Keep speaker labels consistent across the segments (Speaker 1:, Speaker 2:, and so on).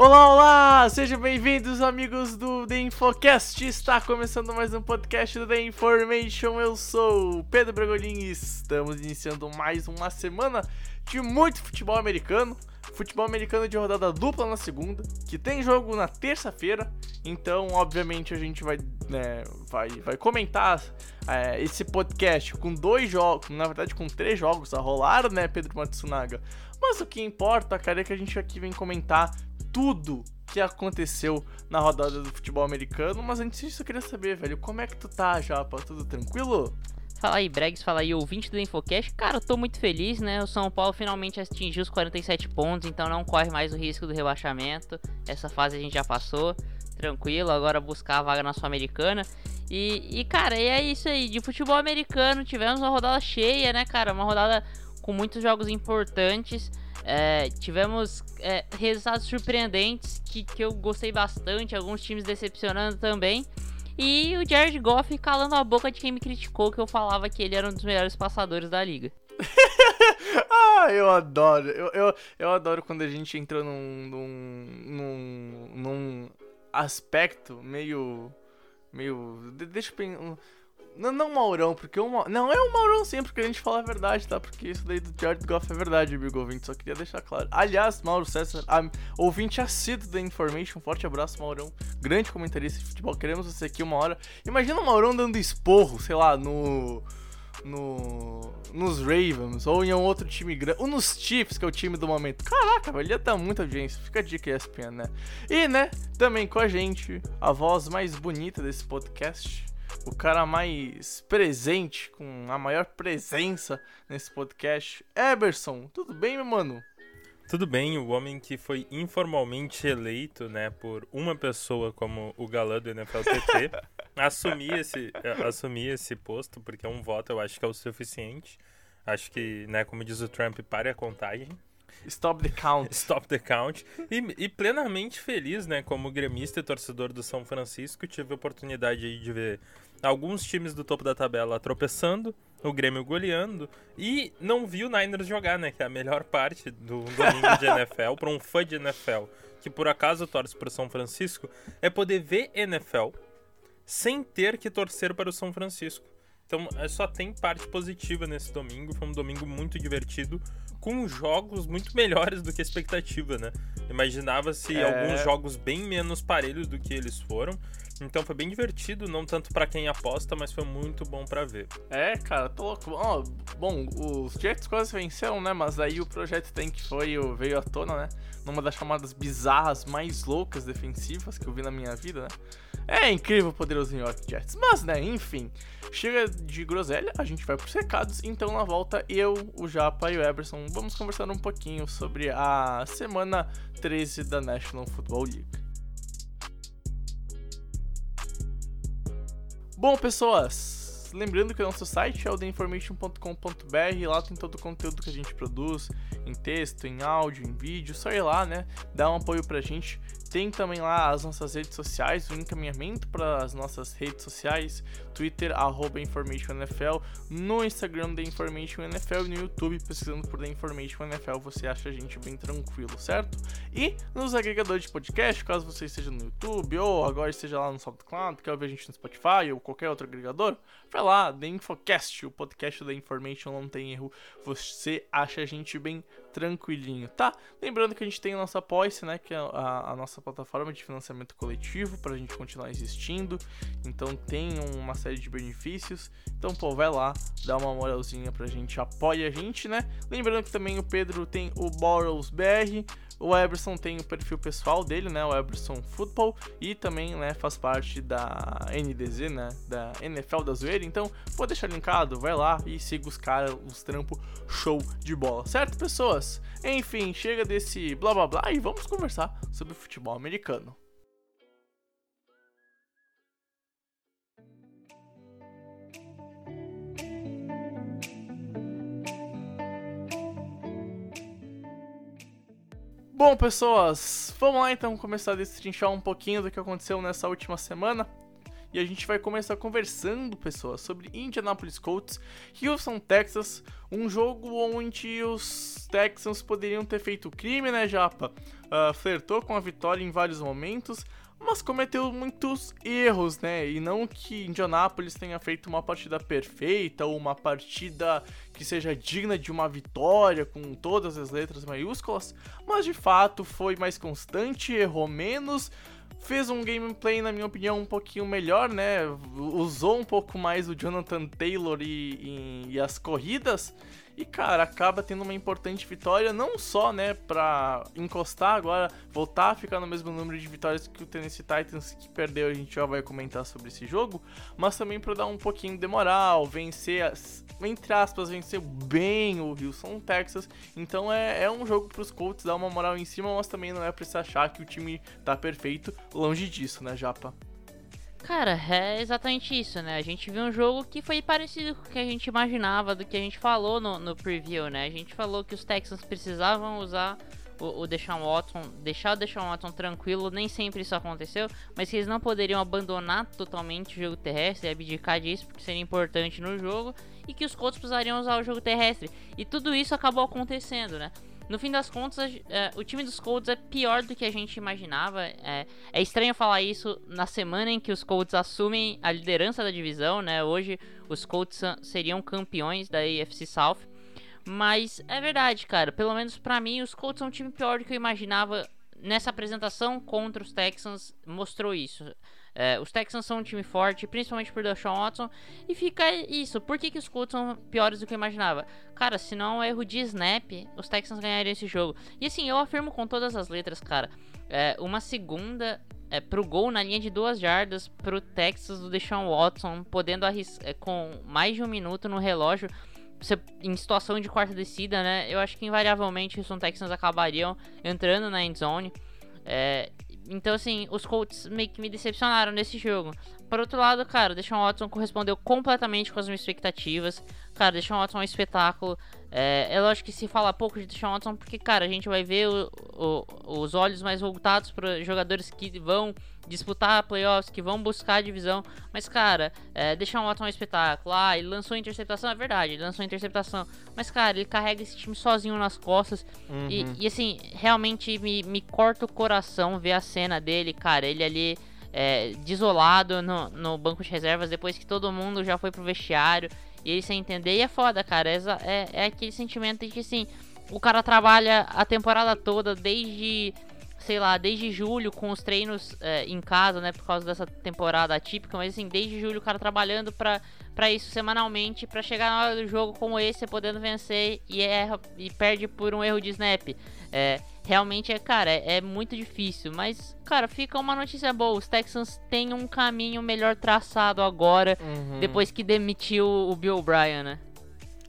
Speaker 1: Olá, olá! Sejam bem-vindos, amigos do The Infocast. Está começando mais um podcast do The Information. Eu sou o Pedro Bragolin e estamos iniciando mais uma semana de muito futebol americano. Futebol americano de rodada dupla na segunda, que tem jogo na terça-feira. Então, obviamente, a gente vai, né, vai, vai comentar é, esse podcast com dois jogos, na verdade, com três jogos a rolar, né, Pedro Matsunaga? Mas o que importa, cara, é que a gente aqui vem comentar tudo que aconteceu na rodada do futebol americano. Mas antes disso, eu queria saber, velho, como é que tu tá, Japa? Tudo tranquilo?
Speaker 2: Fala aí, Bregs, fala aí, ouvinte do Infocast. Cara, eu tô muito feliz, né? O São Paulo finalmente atingiu os 47 pontos, então não corre mais o risco do rebaixamento. Essa fase a gente já passou, tranquilo. Agora buscar a vaga na Sul-Americana. E, e, cara, e é isso aí. De futebol americano, tivemos uma rodada cheia, né, cara? Uma rodada com muitos jogos importantes. É, tivemos é, resultados surpreendentes que, que eu gostei bastante, alguns times decepcionando também. E o Jared Goff calando a boca de quem me criticou que eu falava que ele era um dos melhores passadores da liga.
Speaker 1: ah, eu adoro. Eu, eu, eu adoro quando a gente entra num, num, num, num aspecto meio. meio. de- Deixa eu pensar. Não, não Maurão, porque o Ma- Não, é o Maurão sim, porque a gente fala a verdade, tá? Porque isso daí do Jared Goff é verdade, amigo ouvinte. Só queria deixar claro. Aliás, Mauro César, am- ouvinte assíduo da Information, forte abraço, Maurão. Grande comentarista de futebol. Queremos você aqui uma hora. Imagina o Maurão dando esporro, sei lá, no. No, nos Ravens ou em um outro time grande, ou nos Chiefs, que é o time do momento. Caraca, velho, ia dar muita audiência. Fica a dica ESPN, né? E, né, também com a gente, a voz mais bonita desse podcast, o cara mais presente, com a maior presença nesse podcast, Eberson. Tudo bem, meu mano?
Speaker 3: Tudo bem, o homem que foi informalmente eleito, né, por uma pessoa como o galã do NFLTT, assumir esse, eh, assumir esse posto, porque é um voto, eu acho que é o suficiente. Acho que, né, como diz o Trump, pare a contagem,
Speaker 1: Stop the count.
Speaker 3: stop the count. E, e plenamente feliz, né, como gremista e torcedor do São Francisco, tive a oportunidade de ver alguns times do topo da tabela tropeçando, o Grêmio goleando, e não vi o Niners jogar, né, que é a melhor parte do domingo de NFL, para um fã de NFL que por acaso torce para o São Francisco, é poder ver NFL sem ter que torcer para o São Francisco. Então, é, só tem parte positiva nesse domingo. Foi um domingo muito divertido, com jogos muito melhores do que a expectativa, né? Imaginava-se
Speaker 1: É.
Speaker 3: alguns jogos bem menos parelhos do que eles foram. Então foi bem divertido, não tanto pra quem aposta, mas foi muito bom pra ver.
Speaker 1: É, cara, tô louco. Ó, bom, os Jets quase venceram, né? Mas aí o projeto Tank foi, o- veio à tona, né? Numa das chamadas bizarras mais loucas defensivas que eu vi na minha vida, né? É incrível o poderoso New York Jets. Mas, né, enfim. Chega de groselha, a gente vai pros recados. Então, na volta, eu, o Japa e o Eberson vamos conversar um pouquinho sobre a semana 13 da National Football League. Bom, pessoas, lembrando que o nosso site é o theinformation.com.br, lá tem todo o conteúdo que a gente produz, em texto, em áudio, em vídeo, só ir lá, né, dar um apoio pra gente. Tem também lá as nossas redes sociais, o encaminhamento para as nossas redes sociais, Twitter, arroba no Instagram da Information NFL e no YouTube, pesquisando por The Information NFL, você acha a gente bem tranquilo, certo? E nos agregadores de podcast, caso você esteja no YouTube ou agora esteja lá no SoundCloud, quer ouvir a gente no Spotify ou qualquer outro agregador, vai lá, The Infocast, o podcast da Information não tem erro, você acha a gente bem tranquilinho, tá? Lembrando que a gente tem a nossa Apoice, né, que é a, a nossa nossa plataforma de financiamento coletivo para a gente continuar existindo. Então tem uma série de benefícios. Então, pô, vai lá, dá uma moralzinha pra gente, apoia a gente, né? Lembrando que também o Pedro tem o Borrows BR, o Eberson tem o perfil pessoal dele, né? O Eberson Football. E também, né, faz parte da NDZ, né? Da NFL da Zoeira. Então, vou deixar linkado, vai lá e siga os caras, os trampos show de bola. Certo, pessoas? Enfim, chega desse blá blá blá e vamos conversar sobre futebol americano. Bom, pessoas, vamos lá então começar a destrinchar um pouquinho do que aconteceu nessa última semana. E a gente vai começar conversando, pessoas, sobre Indianapolis Colts, Houston, Texas, um jogo onde os Texans poderiam ter feito crime, né, Japa? Uh, flertou com a vitória em vários momentos, mas cometeu muitos erros, né? E não que Indianapolis tenha feito uma partida perfeita ou uma partida que seja digna de uma vitória com todas as letras maiúsculas, mas de fato foi mais constante, errou menos, fez um gameplay, na minha opinião, um pouquinho melhor, né? Usou um pouco mais o Jonathan Taylor e, e, e as corridas. E, cara, acaba tendo uma importante vitória, não só, né, pra encostar agora, voltar a ficar no mesmo número de vitórias que o Tennessee Titans, que perdeu, a gente já vai comentar sobre esse jogo, mas também para dar um pouquinho de moral, vencer, entre aspas, vencer bem o Houston, Texas. Então é, é um jogo pros Colts dar uma moral em cima, mas também não é pra se achar que o time tá perfeito, longe disso, né, Japa?
Speaker 2: Cara, é exatamente isso, né? A gente viu um jogo que foi parecido com o que a gente imaginava, do que a gente falou no, no preview, né? A gente falou que os Texans precisavam usar o, o Deshaun Watson, deixar o Deshaun Watson tranquilo, nem sempre isso aconteceu, mas que eles não poderiam abandonar totalmente o jogo terrestre e abdicar disso, porque seria importante no jogo, e que os Colts precisariam usar o jogo terrestre. E tudo isso acabou acontecendo, né? No fim das contas, é, o time dos Colts é pior do que a gente imaginava. É, é, estranho falar isso na semana em que os Colts assumem a liderança da divisão, né? Hoje os Colts seriam campeões da AFC South. Mas é verdade, cara. Pelo menos para mim, os Colts são um time pior do que eu imaginava. Nessa apresentação contra os Texans, mostrou isso. É, os Texans são um time forte, principalmente por Deshaun Watson. E fica isso. Por que, que os Colts são piores do que eu imaginava? Cara, se não é erro de snap, os Texans ganhariam esse jogo. E assim, eu afirmo com todas as letras, cara. É, uma segunda é, pro gol na linha de duas jardas pro Texas do Deshaun Watson, podendo arriscar é, com mais de um minuto no relógio. Você, em situação de quarta descida, né? Eu acho que invariavelmente os Texans acabariam entrando na end zone. É, então, assim, os Colts meio que me decepcionaram nesse jogo. Por outro lado, cara, o Deshaun Watson correspondeu completamente com as minhas expectativas. Cara, Deshaun Watson é um espetáculo. É, é lógico que se fala pouco de Deshaun Watson porque, cara, a gente vai ver o, o, os olhos mais voltados para jogadores que vão disputar playoffs, que vão buscar a divisão. Mas, cara, é, Deshaun Watson é um espetáculo. Ah, ele lançou interceptação, é verdade, ele lançou interceptação. Mas, cara, ele carrega esse time sozinho nas costas. Uhum. E, e, assim, realmente me, me corta o coração ver a cena dele, cara. Ele ali é, desolado no, no banco de reservas depois que todo mundo já foi pro vestiário e ele sem entender. E é foda, cara. É, é, é aquele sentimento de que assim, o cara trabalha a temporada toda desde sei lá, desde julho com os treinos é, em casa, né, por causa dessa temporada atípica, mas assim, desde julho o cara trabalhando pra, pra isso semanalmente, pra chegar na hora do jogo como esse, podendo vencer e, erra, e perde por um erro de snap. É, realmente é, cara, é, é, muito difícil. Mas, cara, fica uma notícia boa. Os Texans têm um caminho melhor traçado agora, uhum. depois que demitiu o Bill O'Brien, né?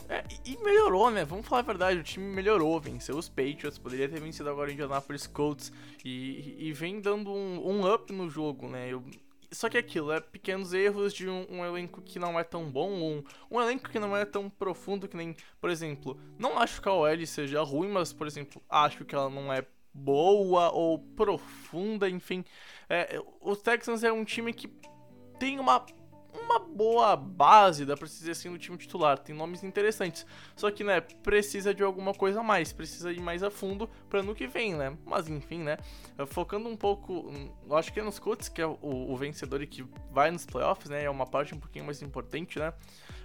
Speaker 1: É, e melhorou, né? Vamos falar a verdade, o time melhorou, venceu os Patriots, poderia ter vencido agora o Indianapolis Colts e, e vem dando um, um up no jogo, né? Eu, só que é aquilo, é pequenos erros de um, um, elenco que não é tão bom, um, um elenco que não é tão profundo que nem, por exemplo, não acho que a OL seja ruim, mas, por exemplo, acho que ela não é boa ou profunda, enfim. É, o Texans é um time que tem uma uma boa base, dá pra dizer assim, no time titular. Tem nomes interessantes. Só que, né, precisa de alguma coisa a mais, precisa ir mais a fundo pra ano que vem, né? Mas enfim, né? Focando um pouco, eu acho que é nos Colts, que é o, o vencedor e que vai nos playoffs, né? É uma parte um pouquinho mais importante, né?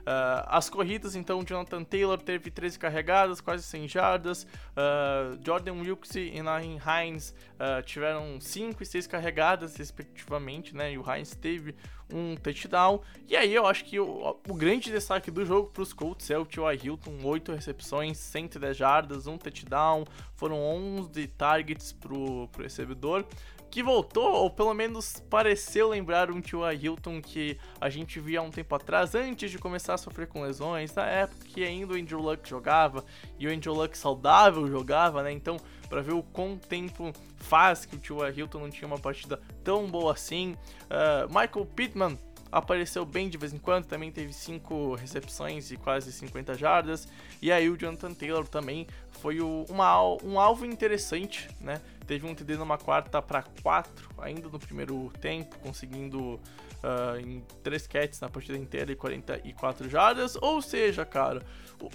Speaker 1: Uh, as corridas, então, Jonathan Taylor teve 13 carregadas, quase 100 jardas. Uh, Jordan Wilkes e Nahin Hines uh, tiveram 5 e 6 carregadas, respectivamente, né? E o Hines teve um touchdown. E aí eu acho que o, o grande destaque do jogo para os Colts é o T.Y. Hilton, 8 recepções, 110 jardas, um touchdown. Foram 11 targets para o recebedor que voltou, ou pelo menos pareceu lembrar um Tio Hilton que a gente via um tempo atrás, antes de começar a sofrer com lesões, na época que ainda o Andrew Luck jogava e o Andrew Luck saudável jogava, né? Então, para ver o quão tempo faz que o Tio Hilton não tinha uma partida tão boa assim. Uh, Michael Pittman apareceu bem de vez em quando, também teve 5 recepções e quase 50 jardas. E aí o Jonathan Taylor também foi o, uma, um alvo interessante, né? Teve um TD numa quarta para 4, ainda no primeiro tempo, conseguindo uh, em 3 catches na partida inteira e 44 jardas. Ou seja, cara,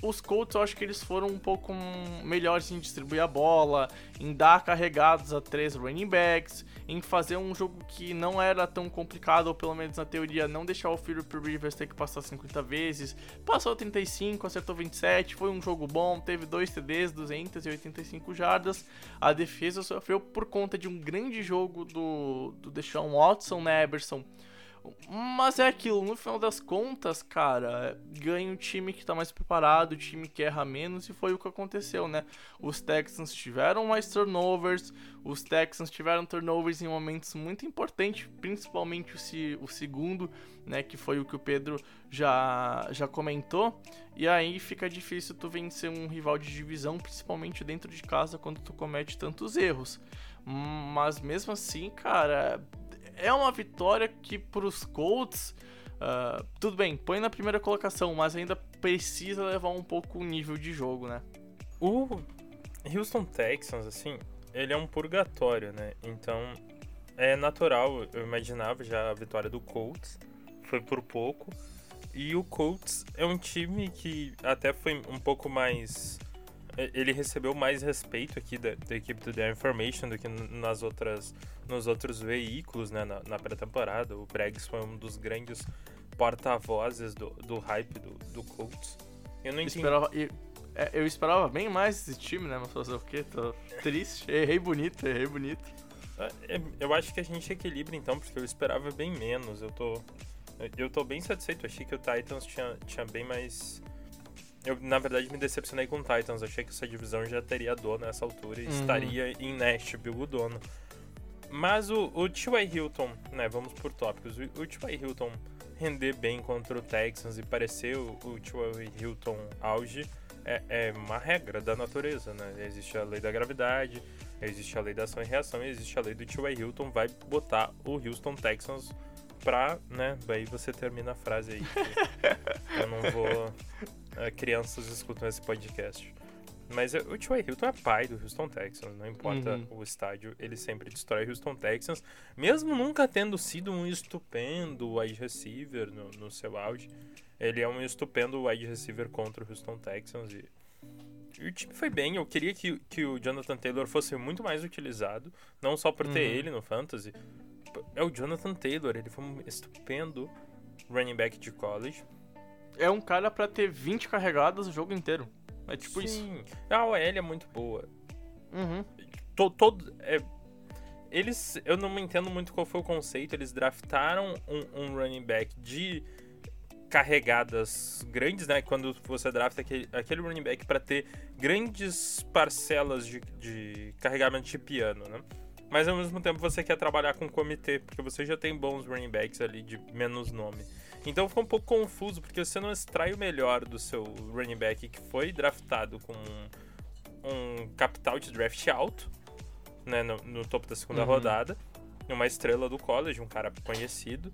Speaker 1: os Colts eu acho que eles foram um pouco melhores em distribuir a bola, em dar carregados a três running backs, em fazer um jogo que não era tão complicado, ou pelo menos na teoria, não deixar o Philip Rivers ter que passar 50 vezes. Passou 35, acertou 27, foi um jogo bom, teve dois TDs, 285 jardas. A defesa sofreu por conta de um grande jogo do, do Deshaun Watson, né, Eberson? Mas é aquilo, no final das contas, cara, ganha o time que tá mais preparado, o time que erra menos, e foi o que aconteceu, né? Os Texans tiveram mais turnovers, os Texans tiveram turnovers em momentos muito importantes, principalmente o, o segundo, né? Que foi o que o Pedro já, já comentou. E aí fica difícil tu vencer um rival de divisão, principalmente dentro de casa, quando tu comete tantos erros. Mas mesmo assim, cara, é uma vitória que pros Colts, uh, tudo bem, põe na primeira colocação, mas ainda precisa levar um pouco o nível de jogo, né?
Speaker 3: O Houston Texans, assim, ele é um purgatório, né? Então é natural, eu imaginava já a vitória do Colts, foi por pouco. E o Colts é um time que até foi um pouco mais ele recebeu mais respeito aqui da, da equipe do The Information do que nas outras, nos outros veículos né, na, na pré-temporada. O Braggs foi um dos grandes porta-vozes do, do hype do, do Colts.
Speaker 1: Eu não entendi. Esperava, eu, é, eu esperava bem mais esse time, né? Mas fazer o quê? Tô triste. Errei bonito, errei bonito.
Speaker 3: É, eu acho que a gente equilibra então, porque eu esperava bem menos. Eu tô, eu tô bem satisfeito. Achei que o Titans tinha, tinha bem mais eu, na verdade, me decepcionei com o Titans. Achei que essa divisão já teria dono nessa altura e uhum. estaria em Nashville o dono. Mas o, o T.Y. Hilton, né, vamos por tópicos. O, o T.Y. Hilton render bem contra o Texans e parecer o, o T.Y. Hilton auge é, é, uma regra da natureza, né? Existe a lei da gravidade, existe a lei da ação e reação e existe a lei do T.Y. Hilton vai botar o Houston Texans pra, né? Daí você termina a frase aí. eu não vou crianças escutam esse podcast. Mas o T.Y. Hilton é pai do Houston Texans, não importa uhum. o estádio, ele sempre destrói o Houston Texans, mesmo nunca tendo sido um estupendo wide receiver no, no seu auge. Ele é um estupendo wide receiver contra o Houston Texans e, e o time foi bem. Eu queria que, que o Jonathan Taylor fosse muito mais utilizado, não só por ter uhum. ele no fantasy. É o Jonathan Taylor, ele foi um estupendo running back de college
Speaker 1: é um cara para ter 20 carregadas o jogo inteiro. É tipo Sim. isso.
Speaker 3: A OL é muito boa.
Speaker 1: Uhum.
Speaker 3: Todo, todo, é, eles, eu não entendo muito qual foi o conceito. Eles draftaram um, um running back de carregadas grandes, né? Quando você drafta aquele, aquele running back para ter grandes parcelas de, de carregamento de piano, né? Mas ao mesmo tempo você quer trabalhar com comitê, porque você já tem bons running backs ali de menos nome. Então ficou um pouco confuso, porque você não extrai o melhor do seu running back que foi draftado com um, um capital de draft alto, né, no, no topo da segunda uhum. rodada, uma estrela do college, um cara conhecido.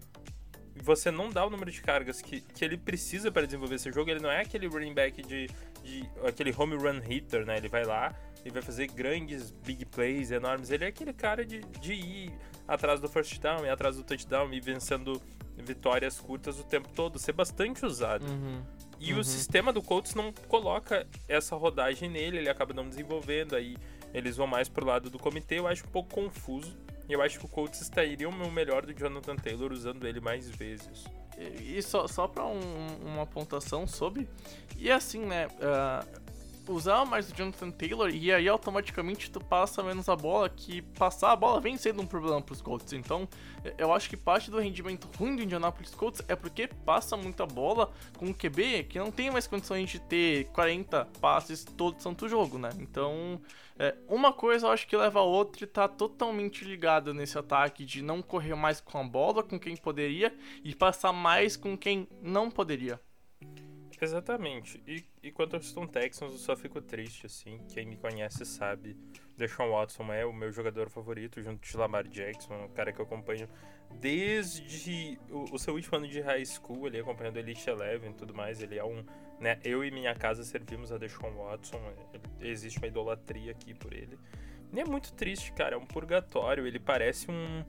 Speaker 3: E você não dá o número de cargas que, que ele precisa para desenvolver esse jogo. Ele não é aquele running back de, de aquele home run hitter, né? Ele vai lá e vai fazer grandes big plays enormes. Ele é aquele cara de, de ir atrás do first down, e atrás do touchdown e vencendo vitórias curtas o tempo todo, ser bastante usado.
Speaker 1: Uhum.
Speaker 3: E
Speaker 1: Uhum.
Speaker 3: o sistema do Colts não coloca essa rodagem nele, ele acaba não desenvolvendo, aí eles vão mais pro lado do comitê, eu acho um pouco confuso. E eu acho que o Colts extrairia o melhor do Jonathan Taylor usando ele mais vezes.
Speaker 1: E e só, só pra um- uma pontuação sobre. E assim, né? ah, usar mais o Jonathan Taylor e aí automaticamente tu passa menos a bola, que passar a bola vem sendo um problema pros Colts. Então, eu acho que parte do rendimento ruim do Indianapolis Colts é porque passa muita bola com o QB que não tem mais condições de ter 40 passes todo santo jogo, né? Então, é, uma coisa eu acho que leva a outra e tá totalmente ligado nesse ataque de não correr mais com a bola com quem poderia e passar mais com quem não poderia.
Speaker 3: Exatamente. E, e quanto ao Houston Texans, eu só fico triste, assim. Quem me conhece sabe. Deshaun Watson é o meu jogador favorito, junto de Lamar Jackson, um cara que eu acompanho desde o, o seu último ano de high school, ele acompanhando Elite Eleven e tudo mais. Ele é um. Né, eu e minha casa servimos a Deshaun Watson. é- existe uma idolatria aqui por ele. E é muito triste, cara. É um purgatório. Ele parece um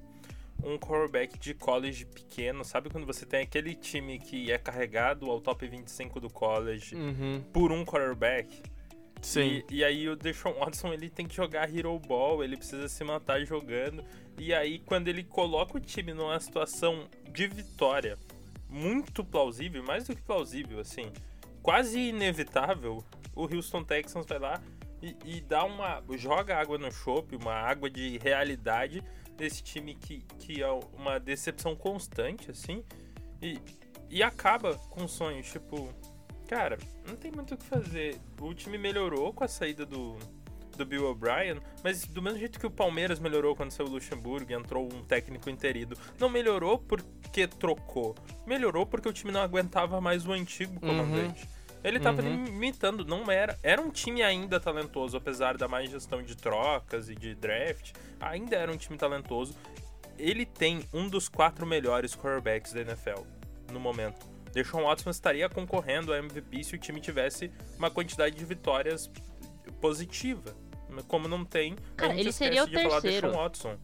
Speaker 3: um quarterback de college pequeno, sabe quando você tem aquele time que é carregado ao top 25 do college
Speaker 1: Uhum.
Speaker 3: por um quarterback?
Speaker 1: Sim.
Speaker 3: E, e aí o Deshaun Watson ele tem que jogar hero ball, ele precisa se matar jogando. E aí quando ele coloca o time numa situação de vitória muito plausível, mais do que plausível, assim, quase inevitável, o Houston Texans vai lá e, e dá uma. joga água no chope, uma água de realidade desse time que, que é uma decepção constante, assim, e, e acaba com sonhos, tipo. Cara, não tem muito o que fazer. O time melhorou com a saída do, do Bill O'Brien, mas do mesmo jeito que o Palmeiras melhorou quando saiu o Luxemburgo e entrou um técnico interido, não melhorou porque trocou. Melhorou porque o time não aguentava mais o antigo comandante. Ele tava
Speaker 1: Uhum.
Speaker 3: limitando, não era. Era um time ainda talentoso, apesar da má gestão de trocas e de draft. Ainda era um time talentoso. Ele tem um dos quatro melhores quarterbacks da NFL no momento. Deshaun Watson estaria concorrendo a MVP se o time tivesse uma quantidade de vitórias positiva. Como não tem,
Speaker 2: Cara,
Speaker 3: a gente
Speaker 2: ele seria o
Speaker 3: de falar
Speaker 2: terceiro.
Speaker 3: Deshaun Watson.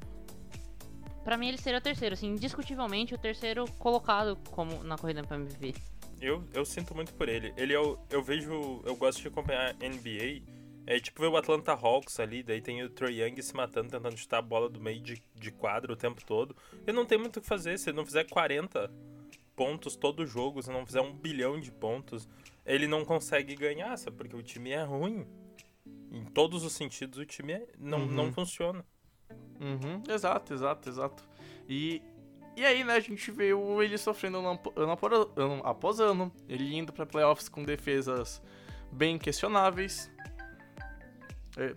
Speaker 2: Pra mim ele seria o terceiro, assim, indiscutivelmente o terceiro colocado como na corrida pra MVP.
Speaker 3: Eu, eu sinto muito por ele. Ele é o- eu vejo, eu gosto de acompanhar NBA. É tipo ver o Atlanta Hawks ali, daí tem o Troy Young se matando, tentando chutar a bola do meio de, de quadro o tempo todo. Ele não tem muito o que fazer. Se ele não fizer 40 pontos todo jogo, se não fizer um bilhão de pontos, ele não consegue ganhar, sabe? Porque o time é ruim. Em todos os sentidos, o time é- não,
Speaker 1: Uhum.
Speaker 3: não funciona.
Speaker 1: Uhum, exato, exato, exato. E, e aí, né, a gente vê ele sofrendo ano, ano, após ano, ele indo pra playoffs com defesas bem questionáveis. É,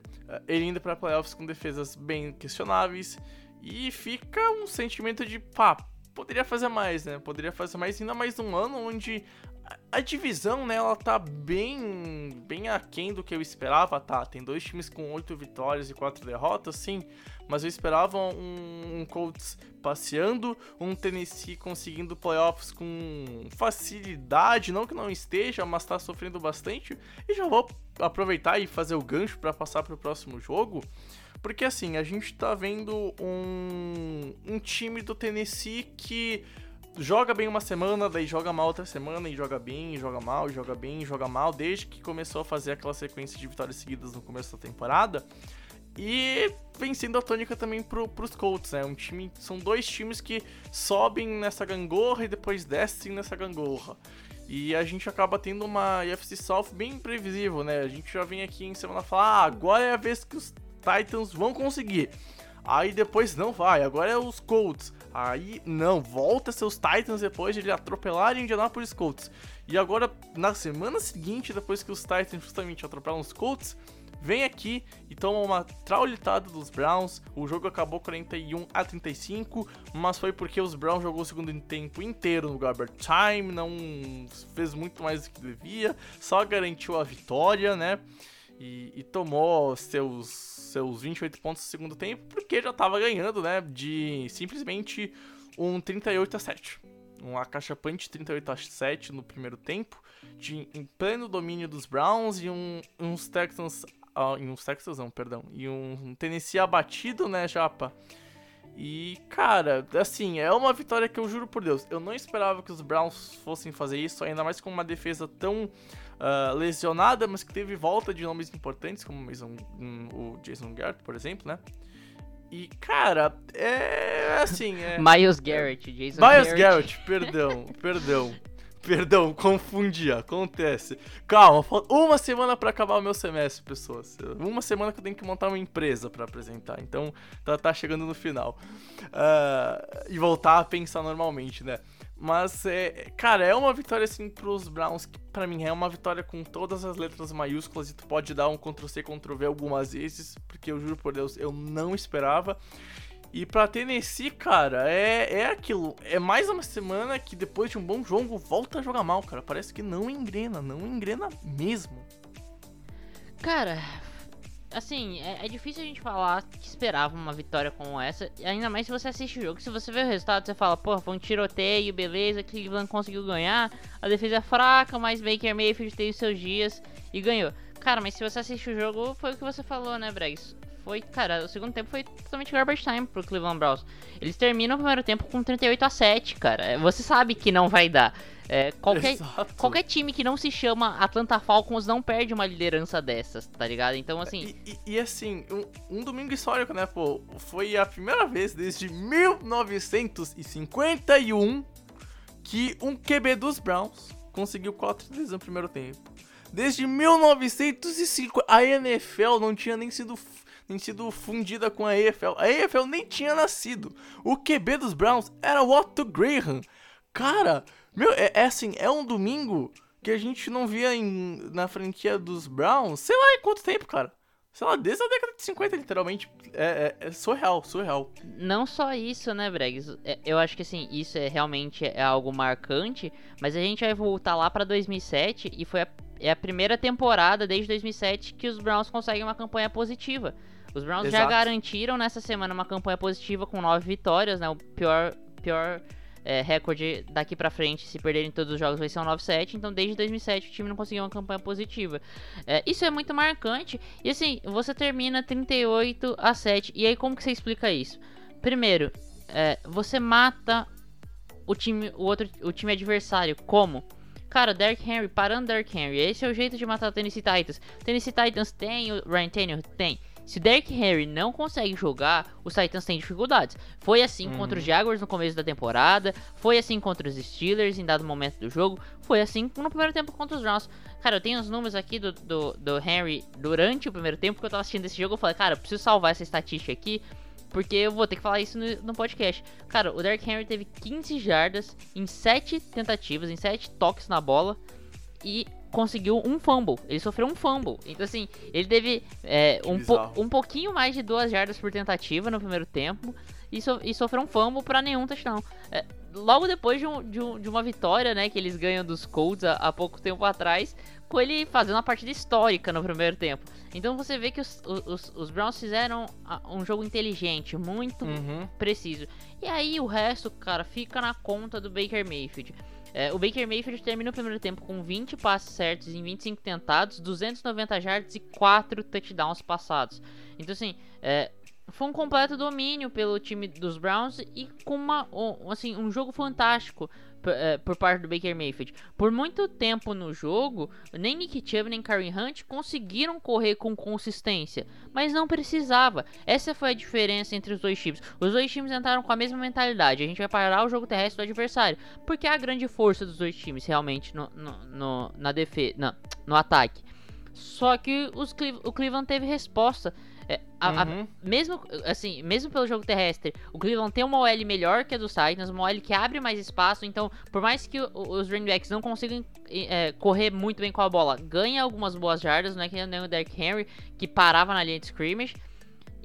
Speaker 1: ele indo pra playoffs com defesas bem questionáveis. E fica um sentimento de, pá, poderia fazer mais, né? Poderia fazer mais, ainda mais um ano onde a, divisão, né, ela tá bem, bem aquém do que eu esperava, tá? Tem dois times com oito vitórias e quatro derrotas, sim. Mas eu esperava um, um Colts passeando, um Tennessee conseguindo playoffs com facilidade, não que não esteja, mas tá sofrendo bastante. E já vou aproveitar e fazer o gancho para passar pro próximo jogo. Porque assim, a gente tá vendo um, um time do Tennessee que joga bem uma semana, daí joga mal outra semana, e joga bem, e joga mal, e joga bem, e joga mal, desde que começou a fazer aquela sequência de vitórias seguidas no começo da temporada. E vem sendo a tônica também pro, pros Colts, né? Um time, são dois times que sobem nessa gangorra e depois descem nessa gangorra. E a gente acaba tendo uma UFC South bem imprevisível, né? A gente já vem aqui em semana falar, ah, agora é a vez que os Titans vão conseguir. Aí depois não vai, agora é os Colts. Aí não, volta seus Titans depois de atropelarem Indianapolis Colts. E agora, na semana seguinte, depois que os Titans justamente atropelam os Colts, vem aqui e toma uma traulitada dos Browns. O jogo acabou 41 a 35, mas foi porque os Browns jogou o segundo tempo inteiro no garbage time, não fez muito mais do que devia, só garantiu a vitória, né? E, e tomou seus, seus 28 pontos no segundo tempo, porque já tava ganhando, né? De simplesmente um 38 a 7 um acachapante 38 a 7 no primeiro tempo, de, em pleno domínio dos Browns e um, uns Texans, ah, e uns Texans não, perdão, e um Tennessee abatido, né, Japa? E, cara, assim, é uma vitória que eu juro por Deus, eu não esperava que os Browns fossem fazer isso, ainda mais com uma defesa tão uh, lesionada, mas que teve volta de nomes importantes, como o, Mason, um, o Jason Garrett, por exemplo, né? E, cara, é assim. É...
Speaker 2: Miles Garrett, Jason
Speaker 1: Miles
Speaker 2: Garrett.
Speaker 1: Garrett, perdão, perdão. Perdão, confundi, acontece. Calma, falta uma semana pra acabar o meu semestre, pessoas. Uma semana que eu tenho que montar uma empresa pra apresentar. Então, tá, tá chegando no final. Uh, e voltar a pensar normalmente, né? Mas, é, cara, é uma vitória, assim, pros Browns, que pra mim é uma vitória com todas as letras maiúsculas e tu pode dar um Ctrl-C, Ctrl-V algumas vezes, porque eu juro por Deus, eu não esperava. E pra Tennessee, cara, é, é aquilo. É mais uma semana que depois de um bom jogo volta a jogar mal, cara. Parece que não engrena, não engrena mesmo.
Speaker 2: Cara, assim, é, é, difícil a gente falar que esperava uma vitória como essa. Ainda mais se você assiste o jogo. Se você vê o resultado, você fala, pô, foi um tiroteio, beleza, Cleveland conseguiu ganhar. A defesa é fraca, mas Baker Mayfield teve seus dias e ganhou. Cara, mas se você assiste o jogo, foi o que você falou, né, Bregs? Foi, cara, o segundo tempo foi totalmente garbage time pro Cleveland Browns. Eles terminam o primeiro tempo com 38 a 7, cara. Você sabe que não vai dar. É, qualquer, qualquer time que não se chama Atlanta Falcons não perde uma liderança dessas, tá ligado? Então, assim.
Speaker 1: E, e, e assim, um, um, domingo histórico, né, pô? Foi a primeira vez desde 1951 que um QB dos Browns conseguiu 4 vezes no primeiro tempo. Desde 1905, a NFL não tinha nem sido nem sido fundida com a EFL. A EFL nem tinha nascido. O QB dos Browns era o Otto Graham. Cara, meu, é, é assim, é um domingo que a gente não via em, na franquia dos Browns, sei lá em quanto tempo, cara. Sei lá, desde a década de 50, literalmente. É, é, é surreal, surreal.
Speaker 2: Não só isso, né, Bregs? É, eu acho que, assim, isso é realmente é algo marcante, mas a gente vai voltar lá pra 2007 e foi a, é a primeira temporada desde 2007 que os Browns conseguem uma campanha positiva. Os Browns Exato. já garantiram nessa semana uma campanha positiva com nove vitórias, né? O pior, pior é, recorde daqui para frente, se perderem todos os jogos, vai ser um 9-7. Então, desde 2007, o time não conseguiu uma campanha positiva. É, isso é muito marcante. E assim, você termina 38 a 7. E aí, como que você explica isso? Primeiro, é, você mata o time, o outro, o time adversário. Como? Cara, Derrick Henry parando Derrick Henry. Esse é o jeito de matar o Tennessee Titans. Tennessee Titans tem o Ryan Tannehill? Tem. Se Derrick Henry não consegue jogar, os Titans têm dificuldades. Foi assim uhum. contra os Jaguars no começo da temporada, foi assim contra os Steelers em dado momento do jogo, foi assim no primeiro tempo contra os Browns. Cara, eu tenho os números aqui do, do, do Henry durante o primeiro tempo que eu tava assistindo esse jogo. Eu falei, cara, eu preciso salvar essa estatística aqui, porque eu vou ter que falar isso no, no, podcast. Cara, o Derrick Henry teve 15 jardas em 7 tentativas, em 7 toques na bola. E conseguiu um fumble. Ele sofreu um fumble. Então, assim, ele teve é, um, po um pouquinho mais de duas jardas por tentativa no primeiro tempo. E, so e sofreu um fumble para nenhum touchdown. É, logo depois de, um, de, um, de, uma vitória, né, que eles ganham dos Colts há, há, pouco tempo atrás, ele fazendo uma partida histórica no primeiro tempo. Então você vê que os, os, os Browns fizeram um jogo inteligente, muito uhum. preciso. E aí o resto, cara, fica na conta do Baker Mayfield. É, o Baker Mayfield termina o primeiro tempo com 20 passes certos em 25 tentados, 290 jardas e 4 touchdowns passados. Então, assim, é, foi um completo domínio pelo time dos Browns e com uma, um, assim, um jogo fantástico é, por parte do Baker Mayfield. Por muito tempo no jogo, nem Nick Chubb nem Karen Hunt conseguiram correr com consistência, mas não precisava. Essa foi a diferença entre os dois times. Os dois times entraram com a mesma mentalidade: a gente vai parar o jogo terrestre do adversário, porque é a grande força dos dois times realmente no, no, no na defesa, no ataque. Só que os, o Cleveland teve resposta. É, a, uhum. a, mesmo, assim, mesmo pelo jogo terrestre, o Cleveland tem uma OL melhor que a dos Titans, uma OL que abre mais espaço, então, por mais que o, os running backs não consigam é, correr muito bem com a bola, ganha algumas boas jardas, não é que nem o Derrick Henry, que parava na linha de scrimmage,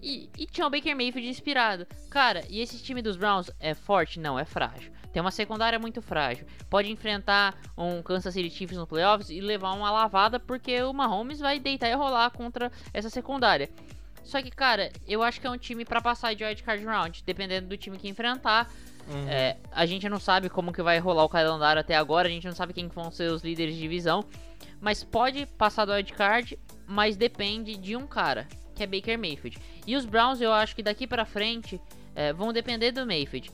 Speaker 2: e, e tinha o Baker Mayfield inspirado. Cara, e esse time dos Browns é forte? Não, é frágil. Tem uma secundária muito frágil. Pode enfrentar um Kansas City Chiefs no playoffs e levar uma lavada porque o Mahomes vai deitar e rolar contra essa secundária. Só que, cara, eu acho que é um time para passar de wildcard round, dependendo do time que enfrentar. Uhum. É, a gente não sabe como que vai rolar o calendário até agora, a gente não sabe quem vão ser os líderes de divisão. Mas pode passar do wildcard, mas depende de um cara, que é Baker Mayfield. E os Browns, eu acho que daqui para frente é, vão depender do Mayfield.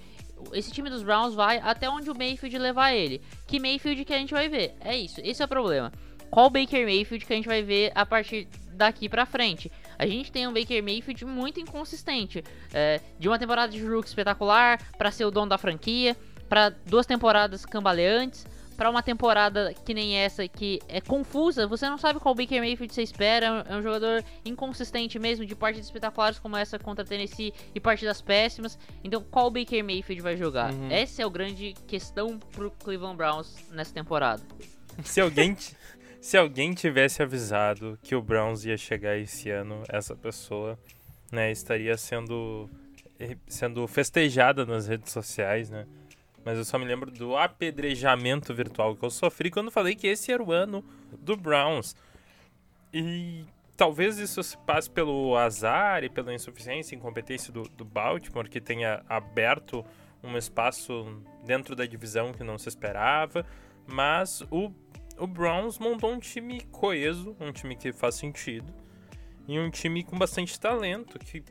Speaker 2: Esse time dos Browns vai até onde o Mayfield levar ele. Que Mayfield que a gente vai ver? É isso, esse é o problema. Qual Baker Mayfield que a gente vai ver a partir daqui pra frente? A gente tem um Baker Mayfield muito inconsistente. É, de uma temporada de rookie espetacular para ser o dono da franquia, para duas temporadas cambaleantes, para uma temporada que nem essa que é confusa, você não sabe qual Baker Mayfield você espera, é um jogador inconsistente mesmo, de partidas espetaculares como essa contra Tennessee e partidas péssimas. Então, qual Baker Mayfield vai jogar?
Speaker 1: Uhum.
Speaker 2: Essa é a grande questão pro Cleveland Browns nessa temporada.
Speaker 3: Se alguém, se alguém tivesse avisado que o Browns ia chegar esse ano, essa pessoa, né, estaria sendo sendo festejada nas redes sociais, né? Mas eu só me lembro do apedrejamento virtual que eu sofri quando falei que esse era o ano do Browns. E talvez isso se passe pelo azar e pela insuficiência e incompetência do, do Baltimore, que tenha aberto um espaço dentro da divisão que não se esperava. Mas o, o Browns montou um time coeso, um time que faz sentido. E um time com bastante talento, que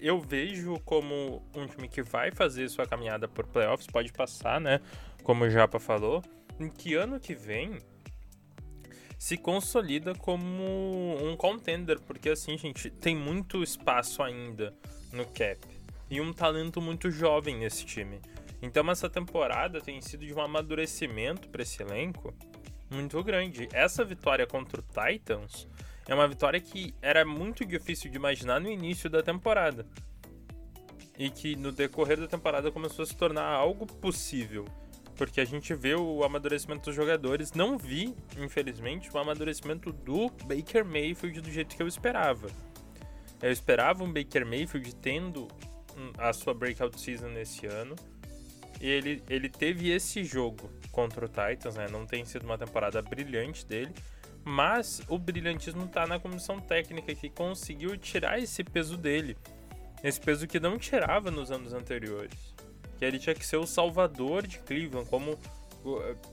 Speaker 3: eu vejo como um time que vai fazer sua caminhada por playoffs, pode passar, né? Como o Japa falou, em que ano que vem se consolida como um contender, porque assim, gente, tem muito espaço ainda no cap e um talento muito jovem nesse time. Então essa temporada tem sido de um amadurecimento para esse elenco muito grande. Essa vitória contra o Titans é uma vitória que era muito difícil de imaginar no início da temporada. E que no decorrer da temporada começou a se tornar algo possível. Porque a gente vê o amadurecimento dos jogadores. Não vi, infelizmente, o amadurecimento do Baker Mayfield do jeito que eu esperava. Eu esperava um Baker Mayfield tendo a sua breakout season nesse ano. E ele, ele teve esse jogo contra o Titans, né? Não tem sido uma temporada brilhante dele. Mas o brilhantismo está na comissão técnica que conseguiu tirar esse peso dele. Esse peso que não tirava nos anos anteriores. Que ele tinha que ser o salvador de Cleveland, como.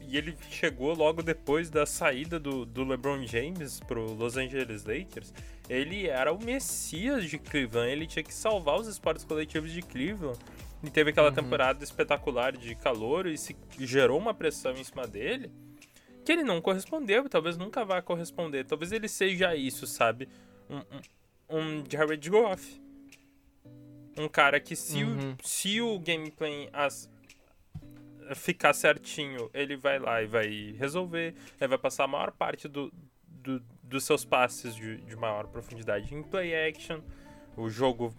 Speaker 3: E ele chegou logo depois da saída do, do LeBron James pro Los Angeles Lakers. Ele era o messias de Cleveland. Ele tinha que salvar os esportes coletivos de Cleveland. E teve aquela uhum. temporada espetacular de calor e se gerou uma pressão em cima dele que ele não correspondeu e talvez nunca vá corresponder. Talvez ele seja isso, sabe? Um, um, um Jared Goff. Um cara que se, uhum. o, se o gameplay as, ficar certinho, ele vai lá e vai resolver. Ele vai passar a maior parte do, do dos seus passes de, de maior profundidade em play action. O jogo,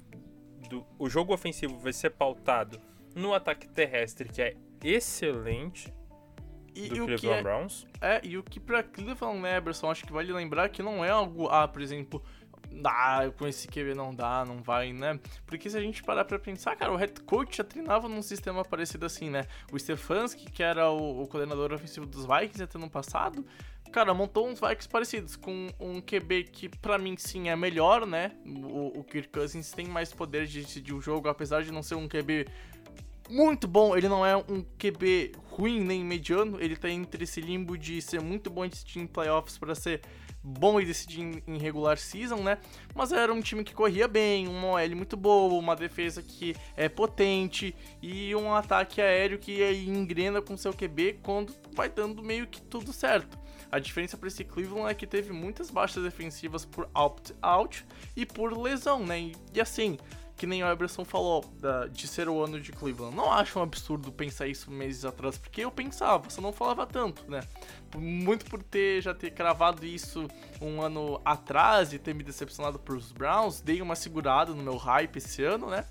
Speaker 3: do, o jogo ofensivo vai ser pautado no ataque terrestre, que é excelente
Speaker 1: e, do e Cleveland é, Browns. É, e o que pra Cleveland Eberson, acho que vale lembrar que não é algo, ah, por exemplo, dá, com esse QB não dá, não vai, né? Porque se a gente parar pra pensar, cara, o head coach já treinava num sistema parecido assim, né? O Stefanski, que era o, o coordenador ofensivo dos Vikings até no passado, cara, montou uns Vikings parecidos, com um QB que para mim sim é melhor, né? O, o Kirk Cousins tem mais poder de decidir o jogo, apesar de não ser um QB muito bom. Ele não é um QB ruim nem mediano. Ele tá entre esse limbo de ser muito bom em decidir em playoffs para ser bom e decidir em regular season, né? Mas era um time que corria bem, uma OL muito boa, uma defesa que é potente e um ataque aéreo que engrena com seu QB quando vai dando meio que tudo certo. A diferença para esse Cleveland é que teve muitas baixas defensivas por opt-out e por lesão, né? E, assim, que nem o Eberson falou, da, de ser o ano de Cleveland. Não acho um absurdo pensar isso meses atrás, porque eu pensava, só não falava tanto, né? Muito por ter já ter cravado isso um ano atrás e ter me decepcionado pros Browns, dei uma segurada no meu hype esse ano, né?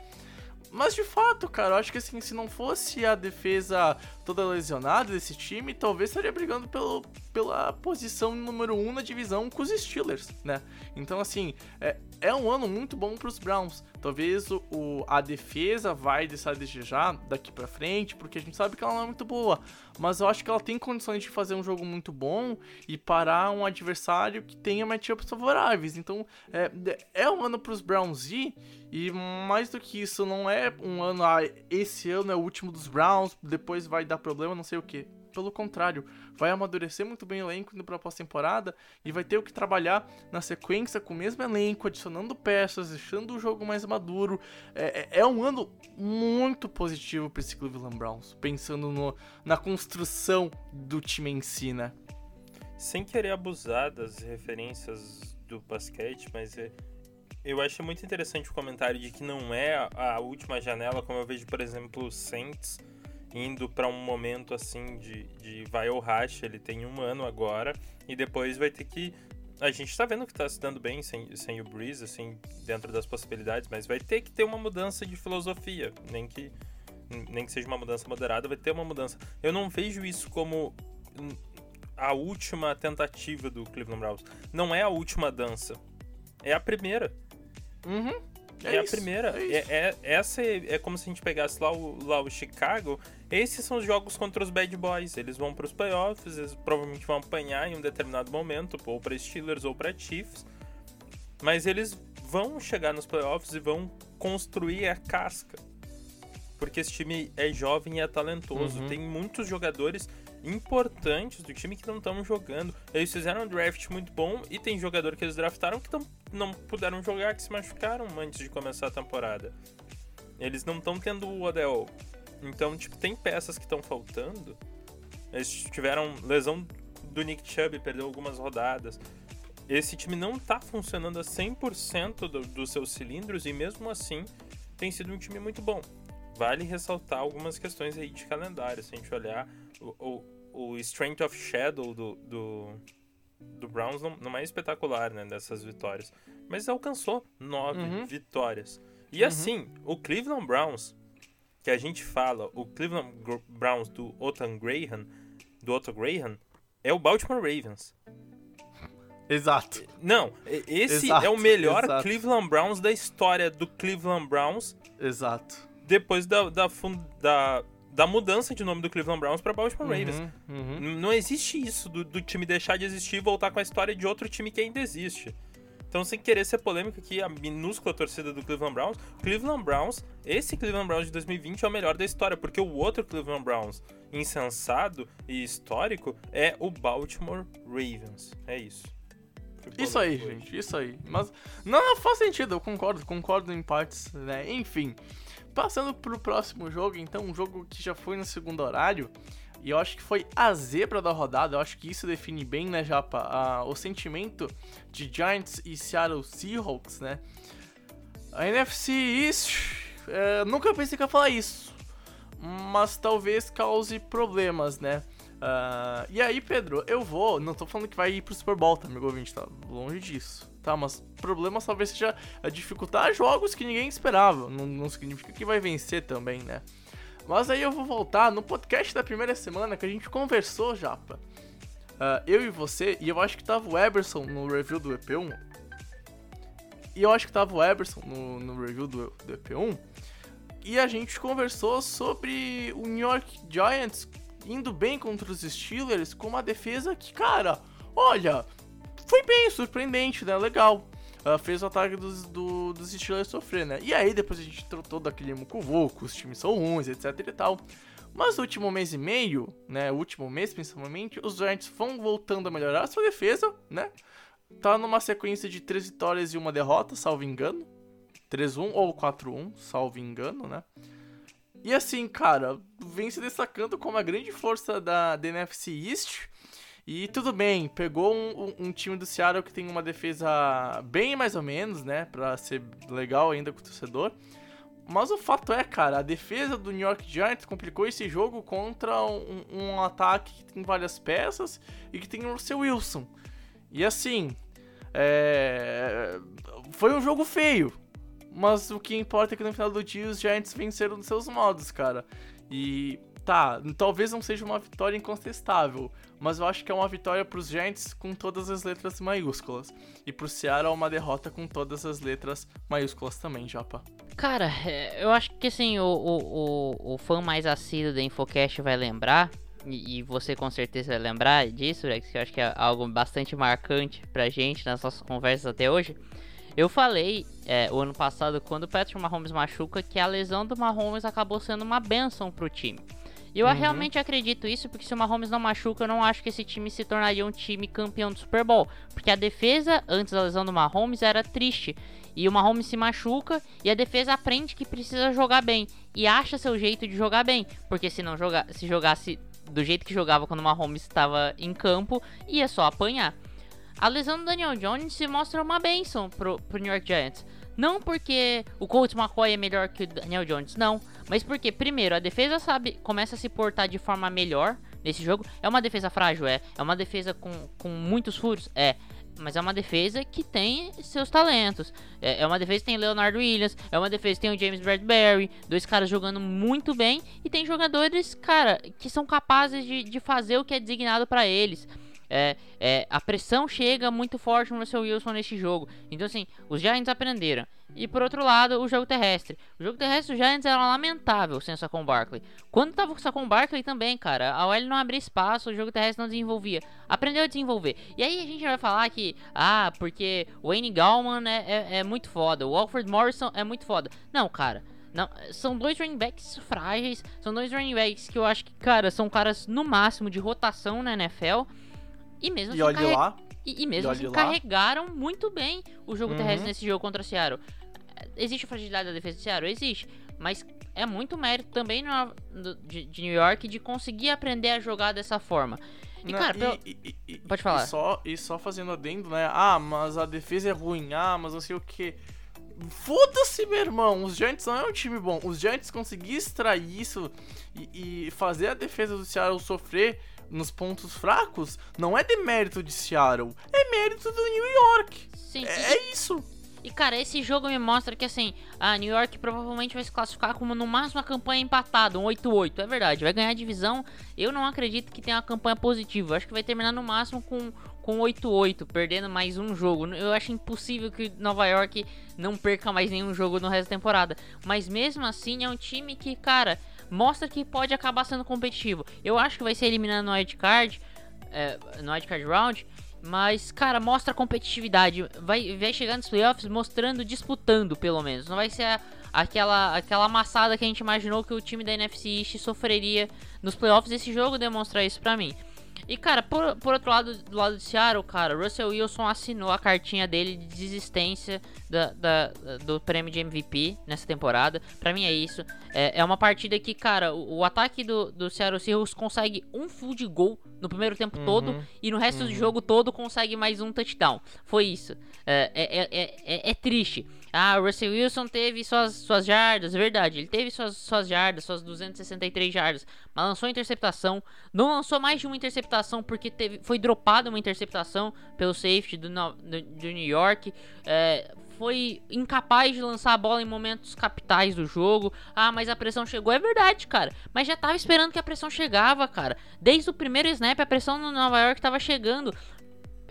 Speaker 1: Mas de fato, cara, eu acho que assim, se não fosse a defesa toda lesionada desse time, talvez estaria brigando pelo, pela posição número 1 um na divisão com os Steelers, né? Então, assim, é, é um ano muito bom para os Browns. Talvez o, a defesa vai deixar de desejar daqui para frente, porque a gente sabe que ela não é muito boa. Mas eu acho que ela tem condições de fazer um jogo muito bom e parar um adversário que tenha matchups favoráveis. Então é, é um ano para os Browns ir. E mais do que isso, não é um ano. Ah, esse ano é o último dos Browns, depois vai dar problema, não sei o que pelo contrário, vai amadurecer muito bem o elenco indo pra pós-temporada e vai ter o que trabalhar na sequência com o mesmo elenco, adicionando peças, deixando o jogo mais maduro. É, é, é um ano muito positivo para esse Cleveland Browns, pensando no, na construção do time em si, né?
Speaker 3: Sem querer abusar das referências do basquete, mas é, eu acho muito interessante o comentário de que não é a última janela, como eu vejo, por exemplo, o Saints indo para um momento assim de, de vai ou racha, ele tem um ano agora, e depois vai ter que. A gente tá vendo que tá se dando bem sem, sem o Breeze, assim, dentro das possibilidades, mas vai ter que ter uma mudança de filosofia, nem que, nem que seja uma mudança moderada, vai ter uma mudança. Eu não vejo isso como a última tentativa do Cleveland Browns. Não é a última dança, é a primeira.
Speaker 1: Uhum.
Speaker 3: É, é a primeira. É, é, é, essa é, é, como se a gente pegasse lá o, lá o Chicago. Esses são os jogos contra os Bad Boys. Eles vão para os playoffs, eles provavelmente vão apanhar em um determinado momento, ou para Steelers ou para Chiefs. Mas eles vão chegar nos playoffs e vão construir a casca. Porque esse time é jovem e é talentoso. Uhum. Tem muitos jogadores importantes do time que não estão jogando. Eles fizeram um draft muito bom e tem jogador que eles draftaram que tão, não puderam jogar, que se machucaram antes de começar a temporada. Eles não estão tendo o Odell. Então, tipo, tem peças que estão faltando. Eles tiveram lesão do Nick Chubb, perdeu algumas rodadas. Esse time não está funcionando a 100% do, dos seus cilindros e mesmo assim tem sido um time muito bom. Vale ressaltar algumas questões aí de calendário. Se a gente olhar, o, o, o Strength of Shadow do, do, do Browns não, não é espetacular, né, dessas vitórias. Mas alcançou nove uhum. vitórias. E uhum. assim, o Cleveland Browns, que a gente fala, o Cleveland Browns do Otto Graham, do Otto Graham, é o Baltimore Ravens.
Speaker 1: Exato.
Speaker 3: Não, esse exato, é o melhor exato. Cleveland Browns da história do Cleveland Browns.
Speaker 1: Exato.
Speaker 3: Depois da, da, da da mudança de nome do Cleveland Browns para Baltimore Ravens. Uhum, uhum. Não existe isso do, do, time deixar de existir e voltar com a história de outro time que ainda existe. Então, sem querer ser polêmico aqui, a minúscula torcida do Cleveland Browns, Cleveland Browns, esse Cleveland Browns de 2020 é o melhor da história, porque o outro Cleveland Browns insensado e histórico é o Baltimore Ravens. É isso.
Speaker 1: Isso aí, gente, isso aí. Mas não, faz sentido, eu concordo, concordo em partes, né? Enfim. Passando pro próximo jogo, então, um jogo que já foi no segundo horário, e eu acho que foi a zebra da rodada, eu acho que isso define bem, né, Japa, o sentimento de Giants e Seattle Seahawks, né? A NFC East, é, nunca pensei que ia falar isso, mas talvez cause problemas, né? Uh, e aí, Pedro, eu vou. Não tô falando que vai ir pro Super Bowl, tá, amigo ouvinte? Tá longe disso. Tá, mas problema talvez seja dificultar jogos que ninguém esperava. Não, não significa que vai vencer também, né? Mas aí eu vou voltar no podcast da primeira semana que a gente conversou, Japa. Uh, eu e você, e eu acho que tava o Eberson no review do EP1. E eu acho que tava o Eberson no, no review do, do EP1. E a gente conversou sobre o New York Giants indo bem contra os Steelers com uma defesa que, cara, olha, foi bem surpreendente, né? Legal. Uh, fez o ataque dos, do, dos Steelers sofrer, né? E aí depois a gente trotou daquele mucuvuco, os times são ruins, etc e tal. Mas no último mês e meio, né? O último mês principalmente, os Giants vão voltando a melhorar a sua defesa, né? Tá numa sequência de 3 vitórias e uma derrota, salvo engano. 3-1 ou 4-1, salvo engano, né? E assim, cara, vem se destacando como a grande força da, da NFC East. E tudo bem, pegou um, um, time do Seattle que tem uma defesa bem mais ou menos, né? Pra ser legal ainda com o torcedor. Mas o fato é, cara, a defesa do New York Giants complicou esse jogo contra um, um ataque que tem várias peças e que tem o seu Wilson. E assim, é... foi um jogo feio. Mas o que importa é que no final do dia os Giants venceram dos seus modos, cara. E tá, talvez não seja uma vitória incontestável, mas eu acho que é uma vitória para os Giants com todas as letras maiúsculas. E pro Seattle uma derrota com todas as letras maiúsculas também, Japa.
Speaker 2: Cara, é, eu acho que assim, o, o, o, o fã mais assíduo da Infocast vai lembrar, e, e, você com certeza vai lembrar disso, Rex, que eu acho que é algo bastante marcante pra gente nas nossas conversas até hoje. Eu falei é, o ano passado, quando o Patrick Mahomes machuca, que a lesão do Mahomes acabou sendo uma benção pro time. E eu
Speaker 1: Uhum.
Speaker 2: realmente acredito isso, porque se o Mahomes não machuca, eu não acho que esse time se tornaria um time campeão do Super Bowl. Porque a defesa, antes da lesão do Mahomes, era triste. E o Mahomes se machuca e a defesa aprende que precisa jogar bem. E acha seu jeito de jogar bem. Porque se não jogar, se jogasse do jeito que jogava quando o Mahomes estava em campo, ia só apanhar. A lesão do Daniel Jones se mostra uma benção pro, pro New York Giants. Não porque o Colt McCoy é melhor que o Daniel Jones, não. Mas porque, primeiro, a defesa sabe começa a se portar de forma melhor nesse jogo. É uma defesa frágil, é. É uma defesa com, com muitos furos, é. Mas é uma defesa que tem seus talentos. É, é uma defesa que tem Leonardo Williams. É uma defesa que tem o James Bradbury. Dois caras jogando muito bem. E tem jogadores, cara, que são capazes de, de fazer o que é designado para eles. É, é, a pressão chega muito forte no Russell Wilson nesse jogo. Então, assim, os Giants aprenderam. E por outro lado, o jogo terrestre. O jogo terrestre dos Giants era lamentável sem o Saquon Barkley. Quando tava com o Saquon Barkley também, cara, a OL não abria espaço, o jogo terrestre não desenvolvia. Aprendeu a desenvolver. E aí a gente vai falar que, ah, porque o Wayne Gallman é, é, é muito foda, o Alfred Morrison é muito foda. Não, cara. Não, são dois running backs frágeis. São dois running backs que eu acho que, cara, são caras no máximo de rotação na NFL. E mesmo
Speaker 1: E
Speaker 2: assim, carre-
Speaker 1: lá.
Speaker 2: e, e mesmo
Speaker 1: E
Speaker 2: assim
Speaker 1: lá.
Speaker 2: carregaram muito bem o jogo
Speaker 1: Uhum.
Speaker 2: terrestre nesse jogo contra o Seattle. Existe fragilidade da defesa do Seattle? Existe. Mas é muito mérito também no- de, de New York de conseguir aprender a jogar dessa forma. E,
Speaker 1: Não,
Speaker 2: cara, pelo-
Speaker 1: e- e- e-
Speaker 2: Pode falar.
Speaker 1: E só, e só fazendo adendo, né? Ah, mas a defesa é ruim. Ah, mas não sei o que. Foda-se, meu irmão. Os Giants não é um time bom. Os Giants conseguiram extrair isso e, e fazer a defesa do Seattle sofrer nos pontos fracos não é demérito de Seattle. É mérito do New York.
Speaker 2: sim,
Speaker 1: É, é isso.
Speaker 2: E cara, esse jogo me mostra que assim, a New York provavelmente vai se classificar como no máximo uma campanha empatada, um 8-8. É verdade, vai ganhar a divisão. Eu não acredito que tenha uma campanha positiva. Eu acho que vai terminar no máximo com, com 8-8, perdendo mais um jogo. Eu acho impossível que Nova York não perca mais nenhum jogo no resto da temporada. Mas mesmo assim, é um time que, cara, mostra que pode acabar sendo competitivo. Eu acho que vai ser eliminado no wildcard, é, no wildcard round. Mas, cara, mostra competitividade. Vai, vai chegar nos playoffs mostrando, disputando, pelo menos. Não vai ser a- aquela, aquela amassada que a gente imaginou que o time da NFC East sofreria nos playoffs. Esse jogo demonstra isso pra mim. E, cara, por, por outro lado, do lado de Seattle, cara, Russell Wilson assinou a cartinha dele de desistência da, da- do prêmio de MVP nessa temporada. Pra mim é isso. É, é uma partida que, cara, o, o ataque do, do Seattle Seahawks consegue um field goal no primeiro tempo todo e no resto do jogo todo consegue mais um touchdown. Foi isso. É, é, é, é, é triste. Ah, o Russell Wilson teve suas, suas jardas, verdade. Ele teve suas, suas jardas, suas 263 jardas. Mas lançou interceptação. Não lançou mais de uma interceptação porque teve, foi dropada uma interceptação pelo safety do, do, do New York. É, foi incapaz de lançar a bola em momentos capitais do jogo. Ah, mas a pressão chegou. É verdade, cara. Mas já tava esperando que a pressão chegava, cara. Desde o primeiro snap, a pressão no Nova York tava chegando.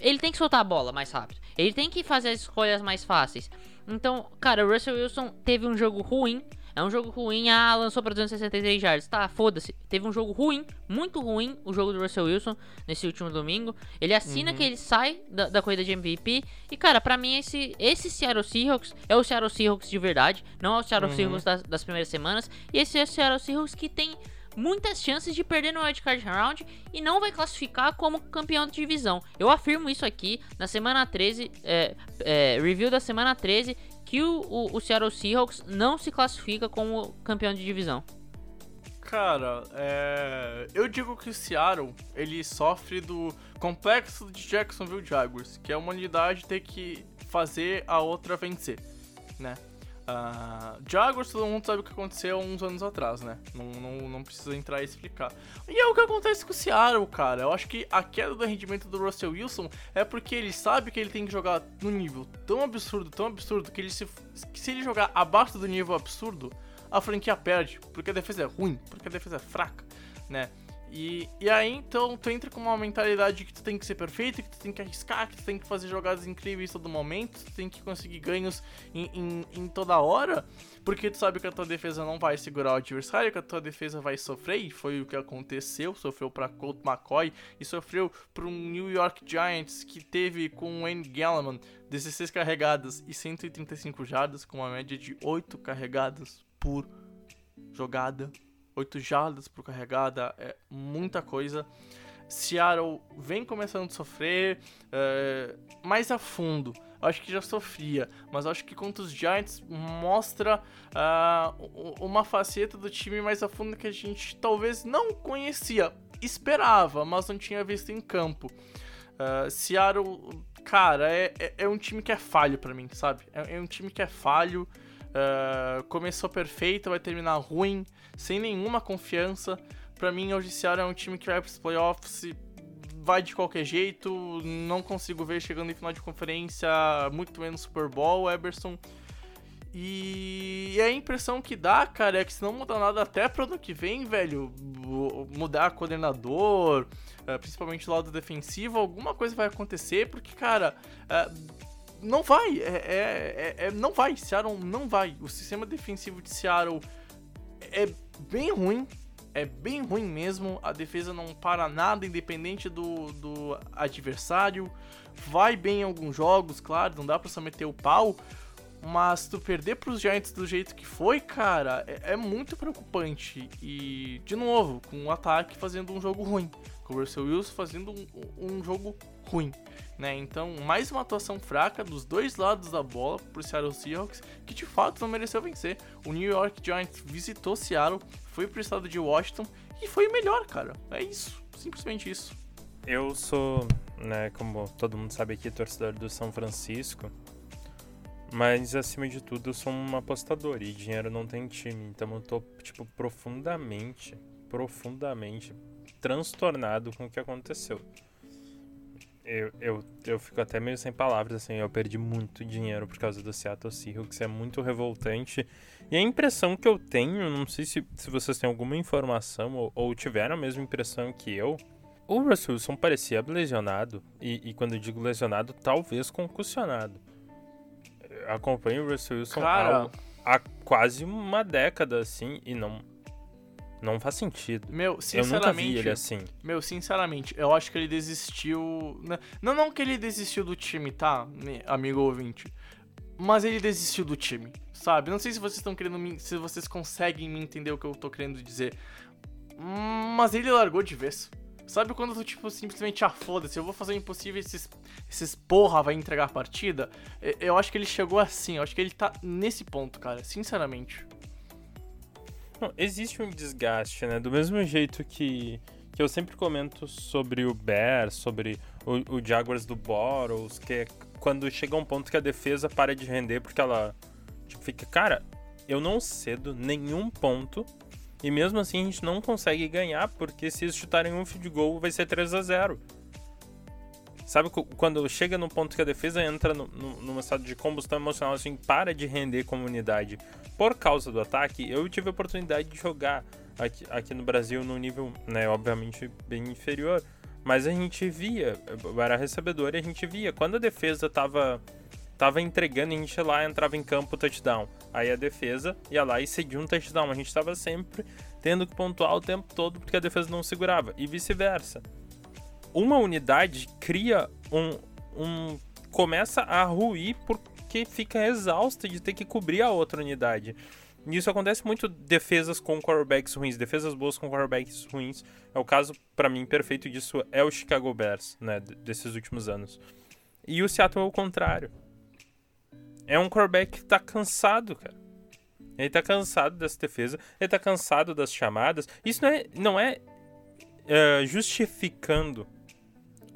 Speaker 2: Ele tem que soltar a bola mais rápido. Ele tem que fazer as escolhas mais fáceis. Então, cara, o Russell Wilson teve um jogo ruim. É um jogo ruim. Ah, lançou pra 263 yards. Tá, foda-se. Teve um jogo ruim, muito ruim, o jogo do Russell Wilson nesse último domingo. Ele assina que ele sai da, da corrida de MVP. E, cara, pra mim, esse, esse Seattle Seahawks é o Seattle Seahawks de verdade. Não é o Seattle Seahawks das, das primeiras semanas. E esse é o Seattle Seahawks que tem muitas chances de perder no wildcard round e não vai classificar como campeão de divisão. Eu afirmo isso aqui na semana 13, é, é, review da semana 13, que o, o, o Seattle Seahawks não se classifica como campeão de divisão.
Speaker 1: Cara, é... eu digo que o Seattle, ele sofre do complexo de Jacksonville Jaguars, que é uma unidade ter que fazer a outra vencer, né? Ah, Jaguars, todo mundo sabe o que aconteceu uns anos atrás, né? Não, não, não precisa entrar e explicar. E é o que acontece com o Seattle, cara. Eu acho que a queda do rendimento do Russell Wilson é porque ele sabe que ele tem que jogar no nível tão absurdo, tão absurdo, que ele se, que se ele jogar abaixo do nível absurdo, a franquia perde, porque a defesa é ruim, porque a defesa é fraca, né? E, e aí então tu entra com uma mentalidade que tu tem que ser perfeito, que tu tem que arriscar, que tu tem que fazer jogadas incríveis todo momento, tu tem que conseguir ganhos em, em, em toda hora, porque tu sabe que a tua defesa não vai segurar o adversário, que a tua defesa vai sofrer, e foi o que aconteceu, sofreu pra Colt McCoy e sofreu pra um New York Giants que teve com o Wayne Gallman 16 carregadas e 135 jardas, com uma média de 8 carregadas por jogada. 8 jardas por carregada, é muita coisa. Seattle vem começando a sofrer é, mais a fundo. Acho que já sofria, mas acho que contra os Giants mostra uh, uma faceta do time mais a fundo que a gente talvez não conhecia, esperava, mas não tinha visto em campo. Uh, Seattle, cara, é, é, é, um time que é falho para mim, sabe? É, é, um time que é falho. Uh, começou perfeito, vai terminar ruim, sem nenhuma confiança. Para mim, hoje Seattle é um time que vai para os playoffs vai de qualquer jeito, não consigo ver chegando em final de conferência, muito menos Super Bowl, Eberson. E a impressão que dá, cara, é que se não mudar nada até pro ano que vem, velho, mudar coordenador, eh, principalmente o lado defensivo, alguma coisa vai acontecer, porque, cara, eh, não vai, é, é, é, não vai, Seattle não vai. O sistema defensivo de Seattle é bem ruim, é bem ruim mesmo. A defesa não para nada, independente do, do adversário. Vai bem em alguns jogos, claro, não dá pra só meter o pau. Mas tu perder pros Giants do jeito que foi, cara, é, é muito preocupante. E, de novo, com o ataque fazendo um jogo ruim. Com o Russell Wilson fazendo um, um jogo ruim. Né? Então, mais uma atuação fraca dos dois lados da bola pro Seattle Seahawks, que de fato não mereceu vencer. O New York Giants visitou Seattle, foi pro estado de Washington e foi melhor, cara. É isso, simplesmente isso.
Speaker 3: Eu sou, né, como todo mundo sabe aqui, torcedor do São Francisco. Mas acima de tudo, eu sou um apostador e dinheiro não tem time. Então eu tô, tipo, profundamente, profundamente transtornado com o que aconteceu eu, eu, eu fico até meio sem palavras, assim, eu perdi muito dinheiro por causa do Seattle Seahawks, é muito revoltante. E a impressão que eu tenho, não sei se, se vocês têm alguma informação ou, ou tiveram a mesma impressão que eu, o Russell Wilson parecia lesionado, e, e quando eu digo lesionado, talvez concussionado. Eu acompanho o Russell Wilson
Speaker 1: Cara...
Speaker 3: há, há quase uma década, assim, e não, não faz sentido.
Speaker 1: Meu, sinceramente.
Speaker 3: Eu nunca vi ele assim.
Speaker 1: Meu, sinceramente, eu acho que ele desistiu. Né? Não, não que ele desistiu do time, tá, amigo ouvinte. Mas ele desistiu do time, sabe? Não sei se vocês estão querendo me, se vocês conseguem me entender o que eu tô querendo dizer. Mas ele largou de vez. Sabe quando tu, tipo, simplesmente, ah, foda-se, eu vou fazer o impossível esses, esses porra vai entregar a partida? Eu acho que ele chegou assim, eu acho que ele tá nesse ponto, cara, sinceramente.
Speaker 3: Existe um desgaste, né? Do mesmo jeito que, que eu sempre comento sobre o Bears, sobre o, o Jaguars do Boros, que é quando chega um ponto que a defesa para de render porque ela tipo, fica, cara, eu não cedo nenhum ponto e mesmo assim a gente não consegue ganhar porque se eles chutarem um field goal vai ser 3 a 0 Sabe quando chega no ponto que a defesa entra no, no, num estado de combustão emocional, assim, para de render comunidade por causa do ataque, eu tive a oportunidade de jogar aqui, aqui no Brasil no nível, né, obviamente bem inferior. Mas a gente via, era recebedor e a gente via, quando a defesa tava, tava entregando, a gente ia lá entrava em campo touchdown. Aí a defesa ia lá e cedia um touchdown. A gente tava sempre tendo que pontuar o tempo todo porque a defesa não segurava. E vice-versa uma unidade cria um, um. começa a ruir porque fica exausta de ter que cobrir a outra unidade. E isso acontece muito defesas com quarterbacks ruins, defesas boas com quarterbacks ruins. É o caso, para mim, perfeito disso é o Chicago Bears, né, desses últimos anos. E o Seattle é o contrário. É um quarterback que tá cansado, cara. Ele tá cansado dessa defesa, ele tá cansado das chamadas. Isso não é, não é uh, justificando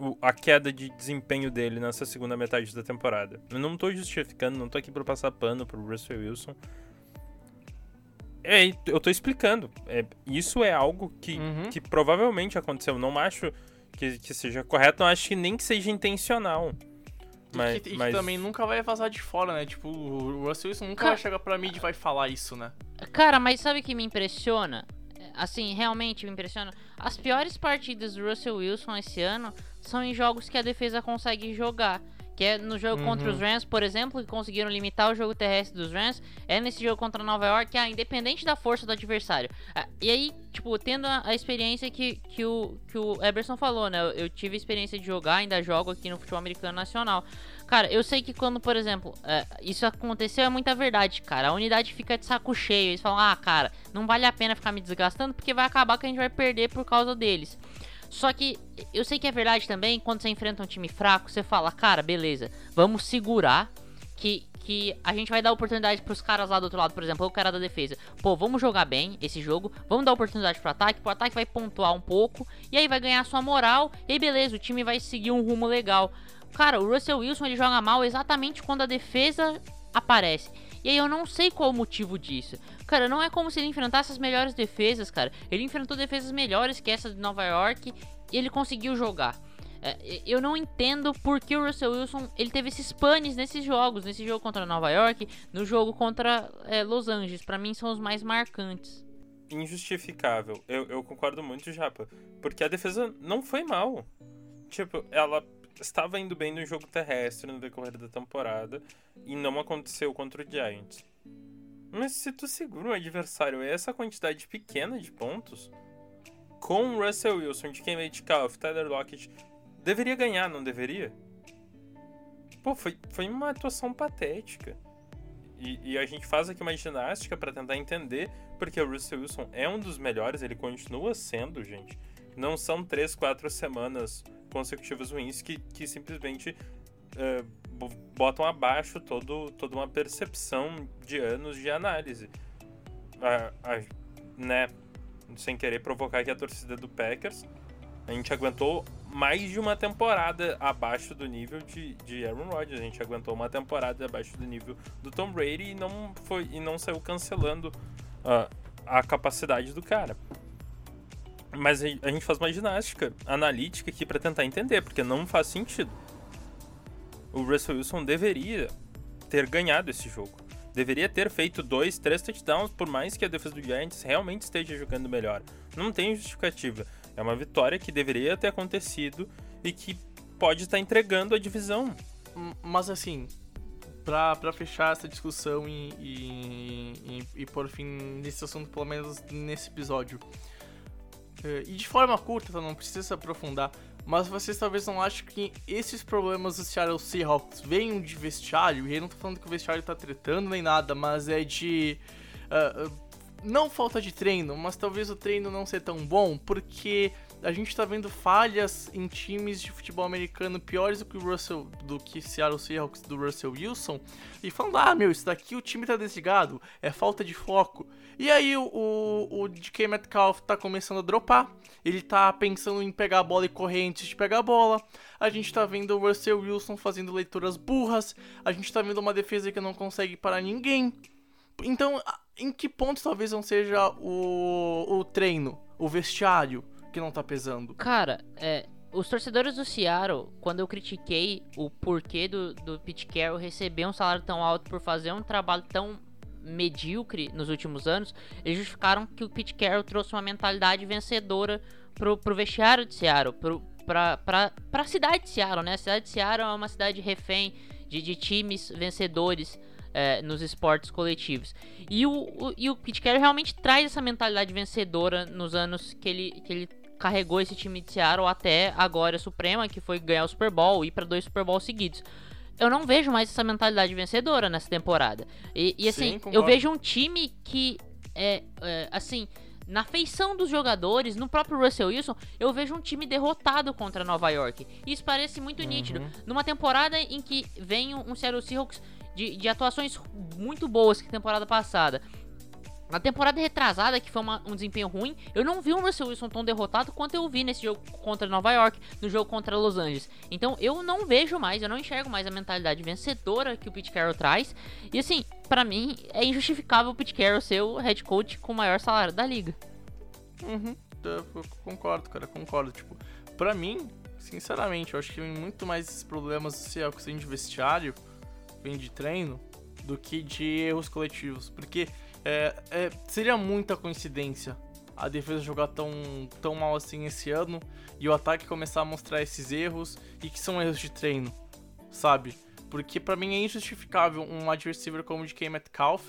Speaker 3: o, a queda de desempenho dele nessa segunda metade da temporada. Eu não tô justificando, não tô aqui pra passar pano pro Russell Wilson. É, eu tô explicando. É, isso é algo que, uhum. que provavelmente aconteceu. Não acho que, que seja correto, não acho que nem que seja intencional.
Speaker 1: Mas, e que, e mas... que também nunca vai vazar de fora, né? Tipo, o Russell Wilson nunca Ca... vai chegar pra mídia e vai falar isso, né?
Speaker 2: Cara, mas sabe o que me impressiona? Assim, realmente me impressiona. As piores partidas do Russell Wilson esse ano são em jogos que a defesa consegue jogar. Que é no jogo contra os Rams, por exemplo, que conseguiram limitar o jogo terrestre dos Rams. É nesse jogo contra Nova York, ah, independente da força do adversário. Ah, e aí, tipo, tendo a, a experiência que, que, o, que o Eberson falou, né? Eu, eu tive a experiência de jogar, ainda jogo aqui no futebol americano nacional. Cara, eu sei que quando, por exemplo, é, isso aconteceu é muita verdade, cara. A unidade fica de saco cheio. Eles falam, ah, cara, não vale a pena ficar me desgastando porque vai acabar que a gente vai perder por causa deles. Só que eu sei que é verdade também, quando você enfrenta um time fraco, você fala, cara, beleza, vamos segurar que, que a gente vai dar oportunidade pros caras lá do outro lado, por exemplo, o cara da defesa. Pô, vamos jogar bem esse jogo, vamos dar oportunidade pro ataque, pro ataque vai pontuar um pouco, e aí vai ganhar sua moral, e aí beleza, o time vai seguir um rumo legal. Cara, o Russell Wilson ele joga mal exatamente quando a defesa aparece. E aí eu não sei qual o motivo disso. Cara, não é como se ele enfrentasse as melhores defesas, cara. Ele enfrentou defesas melhores que essa de Nova York e ele conseguiu jogar. É, eu não entendo por que o Russell Wilson ele teve esses panes nesses jogos, nesse jogo contra Nova York, no jogo contra é, Los Angeles. Para mim são os mais marcantes.
Speaker 3: Injustificável. Eu, eu concordo muito, Japa. Porque a defesa não foi mal. Tipo, ela estava indo bem no jogo terrestre no decorrer da temporada e não aconteceu contra o Giants. Mas se tu segura um adversário essa quantidade pequena de pontos, com Russell Wilson, DK Metcalf, Tyler Lockett, deveria ganhar, não deveria? Pô, foi, foi uma atuação patética. E, e a gente faz aqui uma ginástica para tentar entender porque o Russell Wilson é um dos melhores, ele continua sendo, gente. Não são três, quatro semanas consecutivas ruins que, que simplesmente uh, botam abaixo todo, toda uma percepção de anos de análise. né? Sem querer provocar aqui a torcida do Packers, a gente aguentou mais de uma temporada abaixo do nível de, de Aaron Rodgers. A gente aguentou uma temporada abaixo do nível do Tom Brady e não, foi, e não saiu cancelando uh, a capacidade do cara. Mas a gente faz uma ginástica analítica aqui para tentar entender, porque não faz sentido. O Russell Wilson deveria ter ganhado esse jogo. Deveria ter feito dois, três touchdowns, por mais que a defesa do Giants realmente esteja jogando melhor. Não tem justificativa. É uma vitória que deveria ter acontecido e que pode estar entregando a divisão.
Speaker 1: Mas assim, pra fechar essa discussão e, e, e, e por fim nesse assunto, pelo menos nesse episódio. É, e de forma curta, tá? não precisa se aprofundar. Mas vocês talvez não achem que esses problemas do Seattle Seahawks venham de vestiário. E eu não tô falando que o vestiário tá tretando nem nada, mas é de. Uh, não falta de treino, mas talvez o treino não seja tão bom, porque a gente tá vendo falhas em times de futebol americano piores do que o Russell, do que Seattle Seahawks do Russell Wilson, e falando, ah, meu, isso daqui o time tá desligado, é falta de foco. E aí o, o, DK Metcalf tá começando a dropar, ele tá pensando em pegar a bola e correr antes de pegar a bola. A gente tá vendo o Russell Wilson fazendo leituras burras, a gente tá vendo uma defesa que não consegue parar ninguém. Então, em que ponto talvez não seja o, o treino, o vestiário? que não tá pesando?
Speaker 2: Cara, é, os torcedores do Seattle, quando eu critiquei o porquê do, do Pete Carroll receber um salário tão alto por fazer um trabalho tão medíocre nos últimos anos, eles justificaram que o Pete Carroll trouxe uma mentalidade vencedora pro, pro vestiário de Seattle, pro, pra, pra, pra cidade de Seattle, né? A cidade de Seattle é uma cidade refém de, de times vencedores é, nos esportes coletivos. E o, o, e o Pete Carroll realmente traz essa mentalidade vencedora nos anos que ele, que ele carregou esse time de Seattle até a glória suprema, que foi ganhar o Super Bowl e ir para dois Super Bowls seguidos. Eu não vejo mais essa mentalidade vencedora nessa temporada. E, e assim, Sim, eu vejo um time que é, é, assim, na feição dos jogadores, no próprio Russell Wilson, eu vejo um time derrotado contra Nova York. Isso parece muito uhum. nítido. Numa temporada em que vem um Seattle Seahawks de, de atuações muito boas que temporada passada. Na temporada retrasada, que foi uma, um desempenho ruim, eu não vi o Russell Wilson tão derrotado quanto eu vi nesse jogo contra Nova York, no jogo contra Los Angeles. Então eu não vejo mais, eu não enxergo mais a mentalidade vencedora que o Pete Carroll traz. E assim, para mim é injustificável o Pete Carroll ser o head coach com o maior salário da liga.
Speaker 1: Uhum, eu concordo, cara, concordo. Tipo, pra mim, sinceramente, eu acho que tem muito mais esses problemas se é de vestiário, vem de treino, do que de erros coletivos. Porque é, é, seria muita coincidência a defesa jogar tão, tão mal assim esse ano e o ataque começar a mostrar esses erros e que são erros de treino. sabe? Porque pra mim é injustificável um receiver como o DK Metcalf,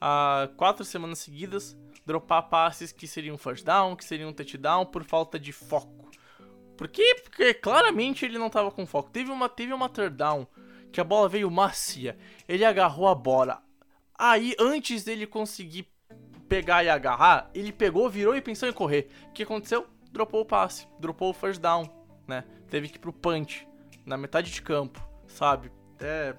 Speaker 1: há quatro semanas seguidas, dropar passes que seriam first down, que seriam touchdown por falta de foco. Por quê? Porque claramente ele não tava com foco. Teve uma, teve uma third down que a bola veio macia. Ele agarrou a bola. Aí, antes dele conseguir pegar e agarrar, ele pegou, virou e pensou em correr. O que aconteceu? Dropou o passe, dropou o first down, né? Teve que ir pro punch, na metade de campo, sabe? É,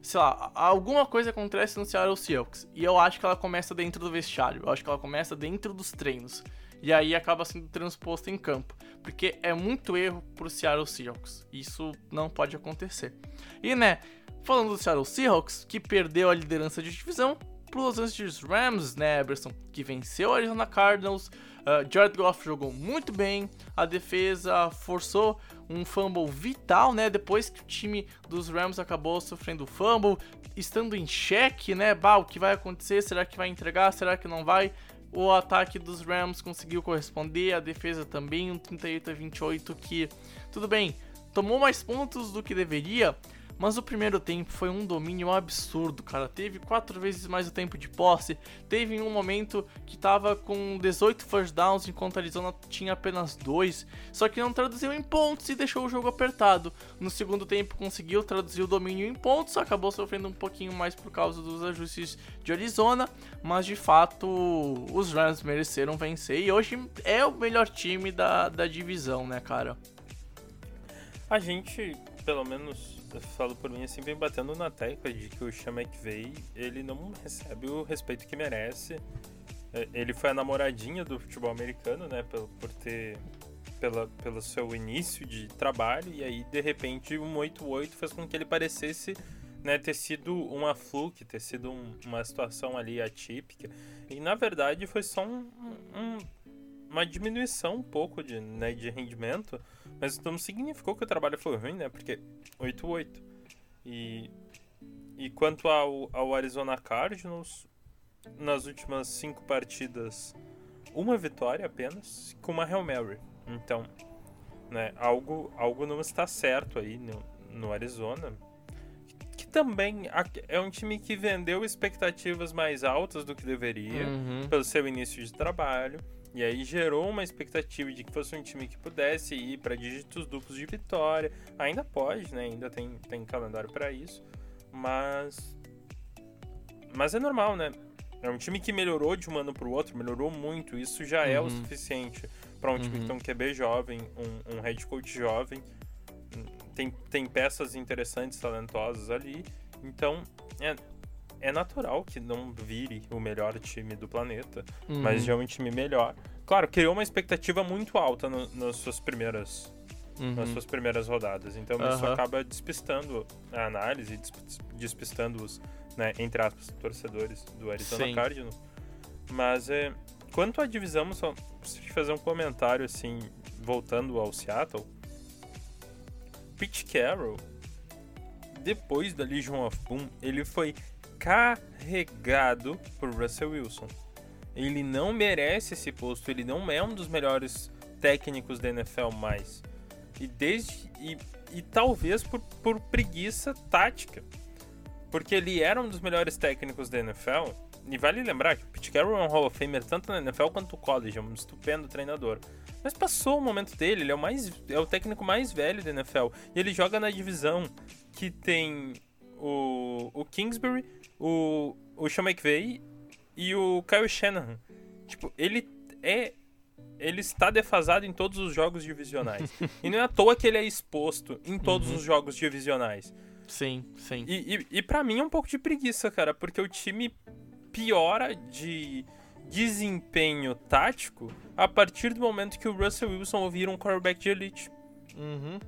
Speaker 1: sei lá, alguma coisa acontece no Seattle Seahawks. E eu acho que ela começa dentro do vestiário. Eu acho que ela começa dentro dos treinos. E aí acaba sendo transposto em campo. Porque é muito erro pro Seattle Seahawks. Isso não pode acontecer. E né, falando do Seattle Seahawks, que perdeu a liderança de divisão pro Los Angeles Rams, né, Eberson, que venceu a Arizona Cardinals. Uh, Jared Goff jogou muito bem, a defesa forçou um fumble vital, né, depois que o time dos Rams acabou sofrendo fumble, estando em xeque, né, bah, o que vai acontecer, será que vai entregar, será que não vai? O ataque dos Rams conseguiu corresponder, a defesa também, um 38 a 28 que, tudo bem, tomou mais pontos do que deveria, mas o primeiro tempo foi um domínio absurdo, cara. Teve quatro vezes mais o tempo de posse. Teve um momento que tava com 18 first downs, enquanto a Arizona tinha apenas dois. Só que não traduziu em pontos e deixou o jogo apertado. No segundo tempo conseguiu traduzir o domínio em pontos, acabou sofrendo um pouquinho mais por causa dos ajustes de Arizona. Mas de fato, os Rams mereceram vencer. E hoje é o melhor time da, da divisão, né, cara?
Speaker 3: A gente, pelo menos falo por mim assim, vem batendo na tecla de que o Sean McVay, ele não recebe o respeito que merece. É, ele foi a namoradinha do futebol americano, né, por, por ter pela, pelo seu início de trabalho e aí de repente um 8-8 fez com que ele parecesse né, ter sido uma fluke, ter sido um, uma situação ali atípica. E na verdade foi só um, um, uma diminuição um pouco de, né, de rendimento mas isso não significou que o trabalho foi ruim, né? Porque 8-8. E, e quanto ao, ao Arizona Cardinals, nas últimas cinco partidas, uma vitória apenas, com uma Hail Mary. Então, né, algo, algo não está certo aí no, no Arizona. Que também é um time que vendeu expectativas mais altas do que deveria,
Speaker 1: Uhum.
Speaker 3: pelo seu início de trabalho. E aí gerou uma expectativa de que fosse um time que pudesse ir para dígitos duplos de vitória. Ainda pode, né? Ainda tem, tem calendário para isso. Mas. Mas é normal, né? É um time que melhorou de um ano para o outro, melhorou muito. Isso já é o
Speaker 1: Uhum.
Speaker 3: suficiente para um time que tem um QB jovem, um, um head coach jovem. Tem, tem peças interessantes, talentosas ali. Então, é, é natural que não vire o melhor time do planeta,
Speaker 1: Uhum.
Speaker 3: mas já é um time melhor. Claro, criou uma expectativa muito alta no- nas suas primeiras
Speaker 1: Uhum.
Speaker 3: nas suas primeiras rodadas. Então isso
Speaker 1: Aham.
Speaker 3: acaba despistando a análise, des- despistando os, né, entre aspas, torcedores do Arizona
Speaker 1: Sim.
Speaker 3: Cardinals. Mas é, quanto à divisão, só preciso fazer um comentário assim, voltando ao Seattle. Pete Carroll, depois da Legion of Boom, ele foi carregado por Russell Wilson. Ele não merece esse posto, ele não é um dos melhores técnicos da NFL mais. E desde e, e talvez por, por preguiça tática. Porque ele era um dos melhores técnicos da NFL. E vale lembrar que o Pete Carroll é um Hall of Famer tanto na NFL quanto no college, é um estupendo treinador. Mas passou o momento dele, ele é o, mais, é o técnico mais velho da NFL. E ele joga na divisão que tem o, o Kingsbury, o, o Sean McVay e o Kyle Shanahan. Tipo, ele é. Ele está defasado em todos os jogos divisionais. e não é à toa que ele é exposto em todos os jogos divisionais.
Speaker 1: Sim, sim.
Speaker 3: E, e, e para mim é um pouco de preguiça, cara, porque o time piora de desempenho tático a partir do momento que o Russell Wilson vira um quarterback de elite.
Speaker 1: Uhum.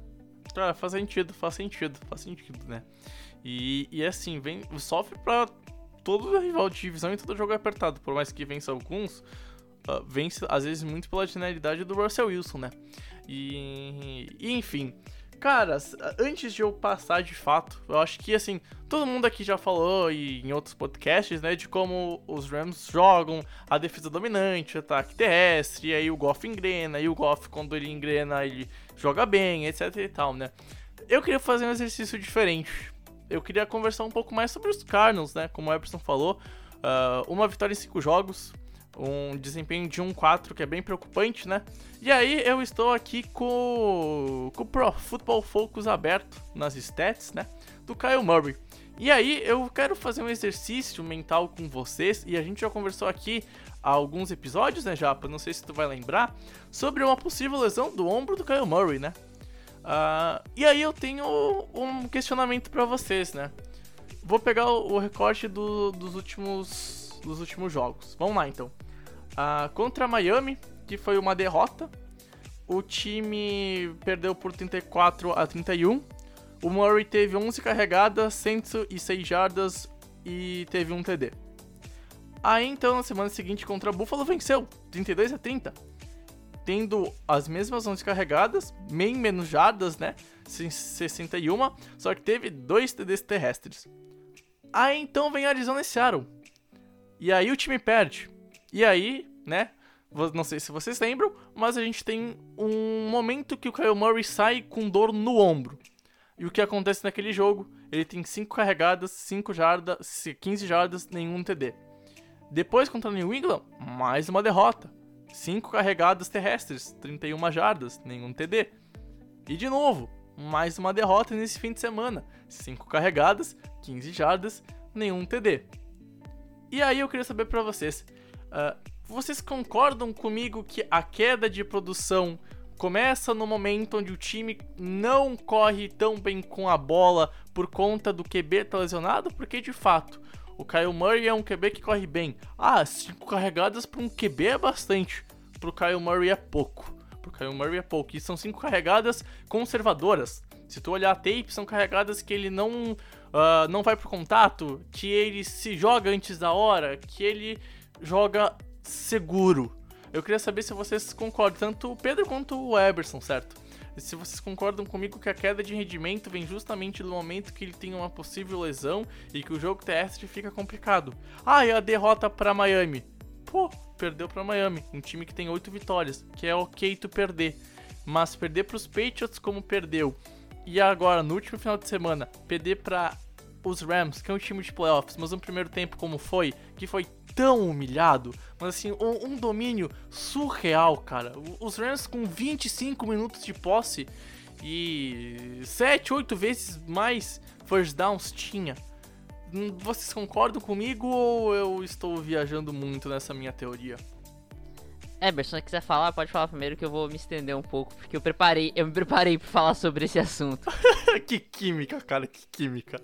Speaker 1: Cara, faz sentido, faz sentido, faz sentido, né? E, e assim, vem, sofre pra todo rival de divisão e todo jogo apertado. Por mais que vença alguns, ah, vence às vezes muito pela genialidade do Russell Wilson, né? E, e, enfim, cara, antes de eu passar de fato, eu acho que assim, todo mundo aqui já falou e em outros podcasts, né, de como os Rams jogam, a defesa dominante, o ataque terrestre, e aí o Goff engrena, e o Goff quando ele engrena, ele joga bem, etc e tal, né? eu queria fazer um exercício diferente. Eu queria conversar um pouco mais sobre os Cardinals, né? Como o Eberson falou, uh, uma vitória em cinco jogos, um desempenho de 1-4 que é bem preocupante, né? E aí eu estou aqui com, com o Pro Football Focus aberto nas stats, né? Do Kyle Murray. E aí eu quero fazer um exercício mental com vocês e a gente já conversou aqui há alguns episódios, né, Japa? Não sei se tu vai lembrar sobre uma possível lesão do ombro do Kyle Murray, né? Uh, e aí eu tenho um questionamento para vocês, né? Vou pegar o recorte do, dos últimos dos últimos jogos. Vamos lá então. Uh, contra Miami, que foi uma derrota. O time perdeu por 34 a 31. O Murray teve 11 carregadas, 106 jardas e teve um TD. Aí então na semana seguinte contra Buffalo venceu, 32 a 30. Tendo as mesmas 11 carregadas, bem menos jardas, né? 61, só que teve dois TDs terrestres. Aí então vem Arizona e Seattle. E aí o time perde. E aí, né? Não sei se vocês lembram, mas a gente tem um momento que o Kyle Murray sai com dor no ombro. E o que acontece naquele jogo? Ele tem 5 carregadas, 5 jardas, 15 jardas, nenhum TD. Depois contra o New England, mais uma derrota. 5 carregadas terrestres, 31 jardas, nenhum TD. E de novo, mais uma derrota nesse fim de semana. 5 carregadas, 15 jardas, nenhum TD. E aí eu queria saber para vocês, uh, vocês concordam comigo que a queda de produção começa no momento onde o time não corre tão bem com a bola por conta do QB tá lesionado? Porque de fato, o Kyle Murray é um QB que corre bem. Ah, cinco carregadas para um QB é bastante. Pro Kyle Murray é pouco. Pro Kyle Murray é pouco. E são cinco carregadas conservadoras. Se tu olhar a tape, são carregadas que ele não, uh, não vai pro contato, que ele se joga antes da hora, que ele joga seguro. Eu queria saber se vocês concordam, tanto o Pedro quanto o Eberson, certo? se vocês concordam comigo que a queda de rendimento vem justamente no momento que ele tem uma possível lesão e que o jogo terrestre fica complicado. Ah, e a derrota para Miami. Pô, perdeu para Miami, um time que tem 8 vitórias, que é ok tu perder. Mas perder para os Patriots como perdeu. E agora, no último final de semana, perder para os Rams, que é um time de playoffs, mas no primeiro tempo como foi, que foi tão humilhado, mas assim, um, um domínio surreal, cara. Os Rams com 25 minutos de posse e 7, 8 vezes mais first downs tinha. Hum, vocês concordam comigo ou eu estou viajando muito nessa minha teoria?
Speaker 2: Eberson, se quiser falar, pode falar primeiro que eu vou me estender um pouco, porque eu preparei, eu me preparei para falar sobre esse assunto.
Speaker 1: que química, cara, que química.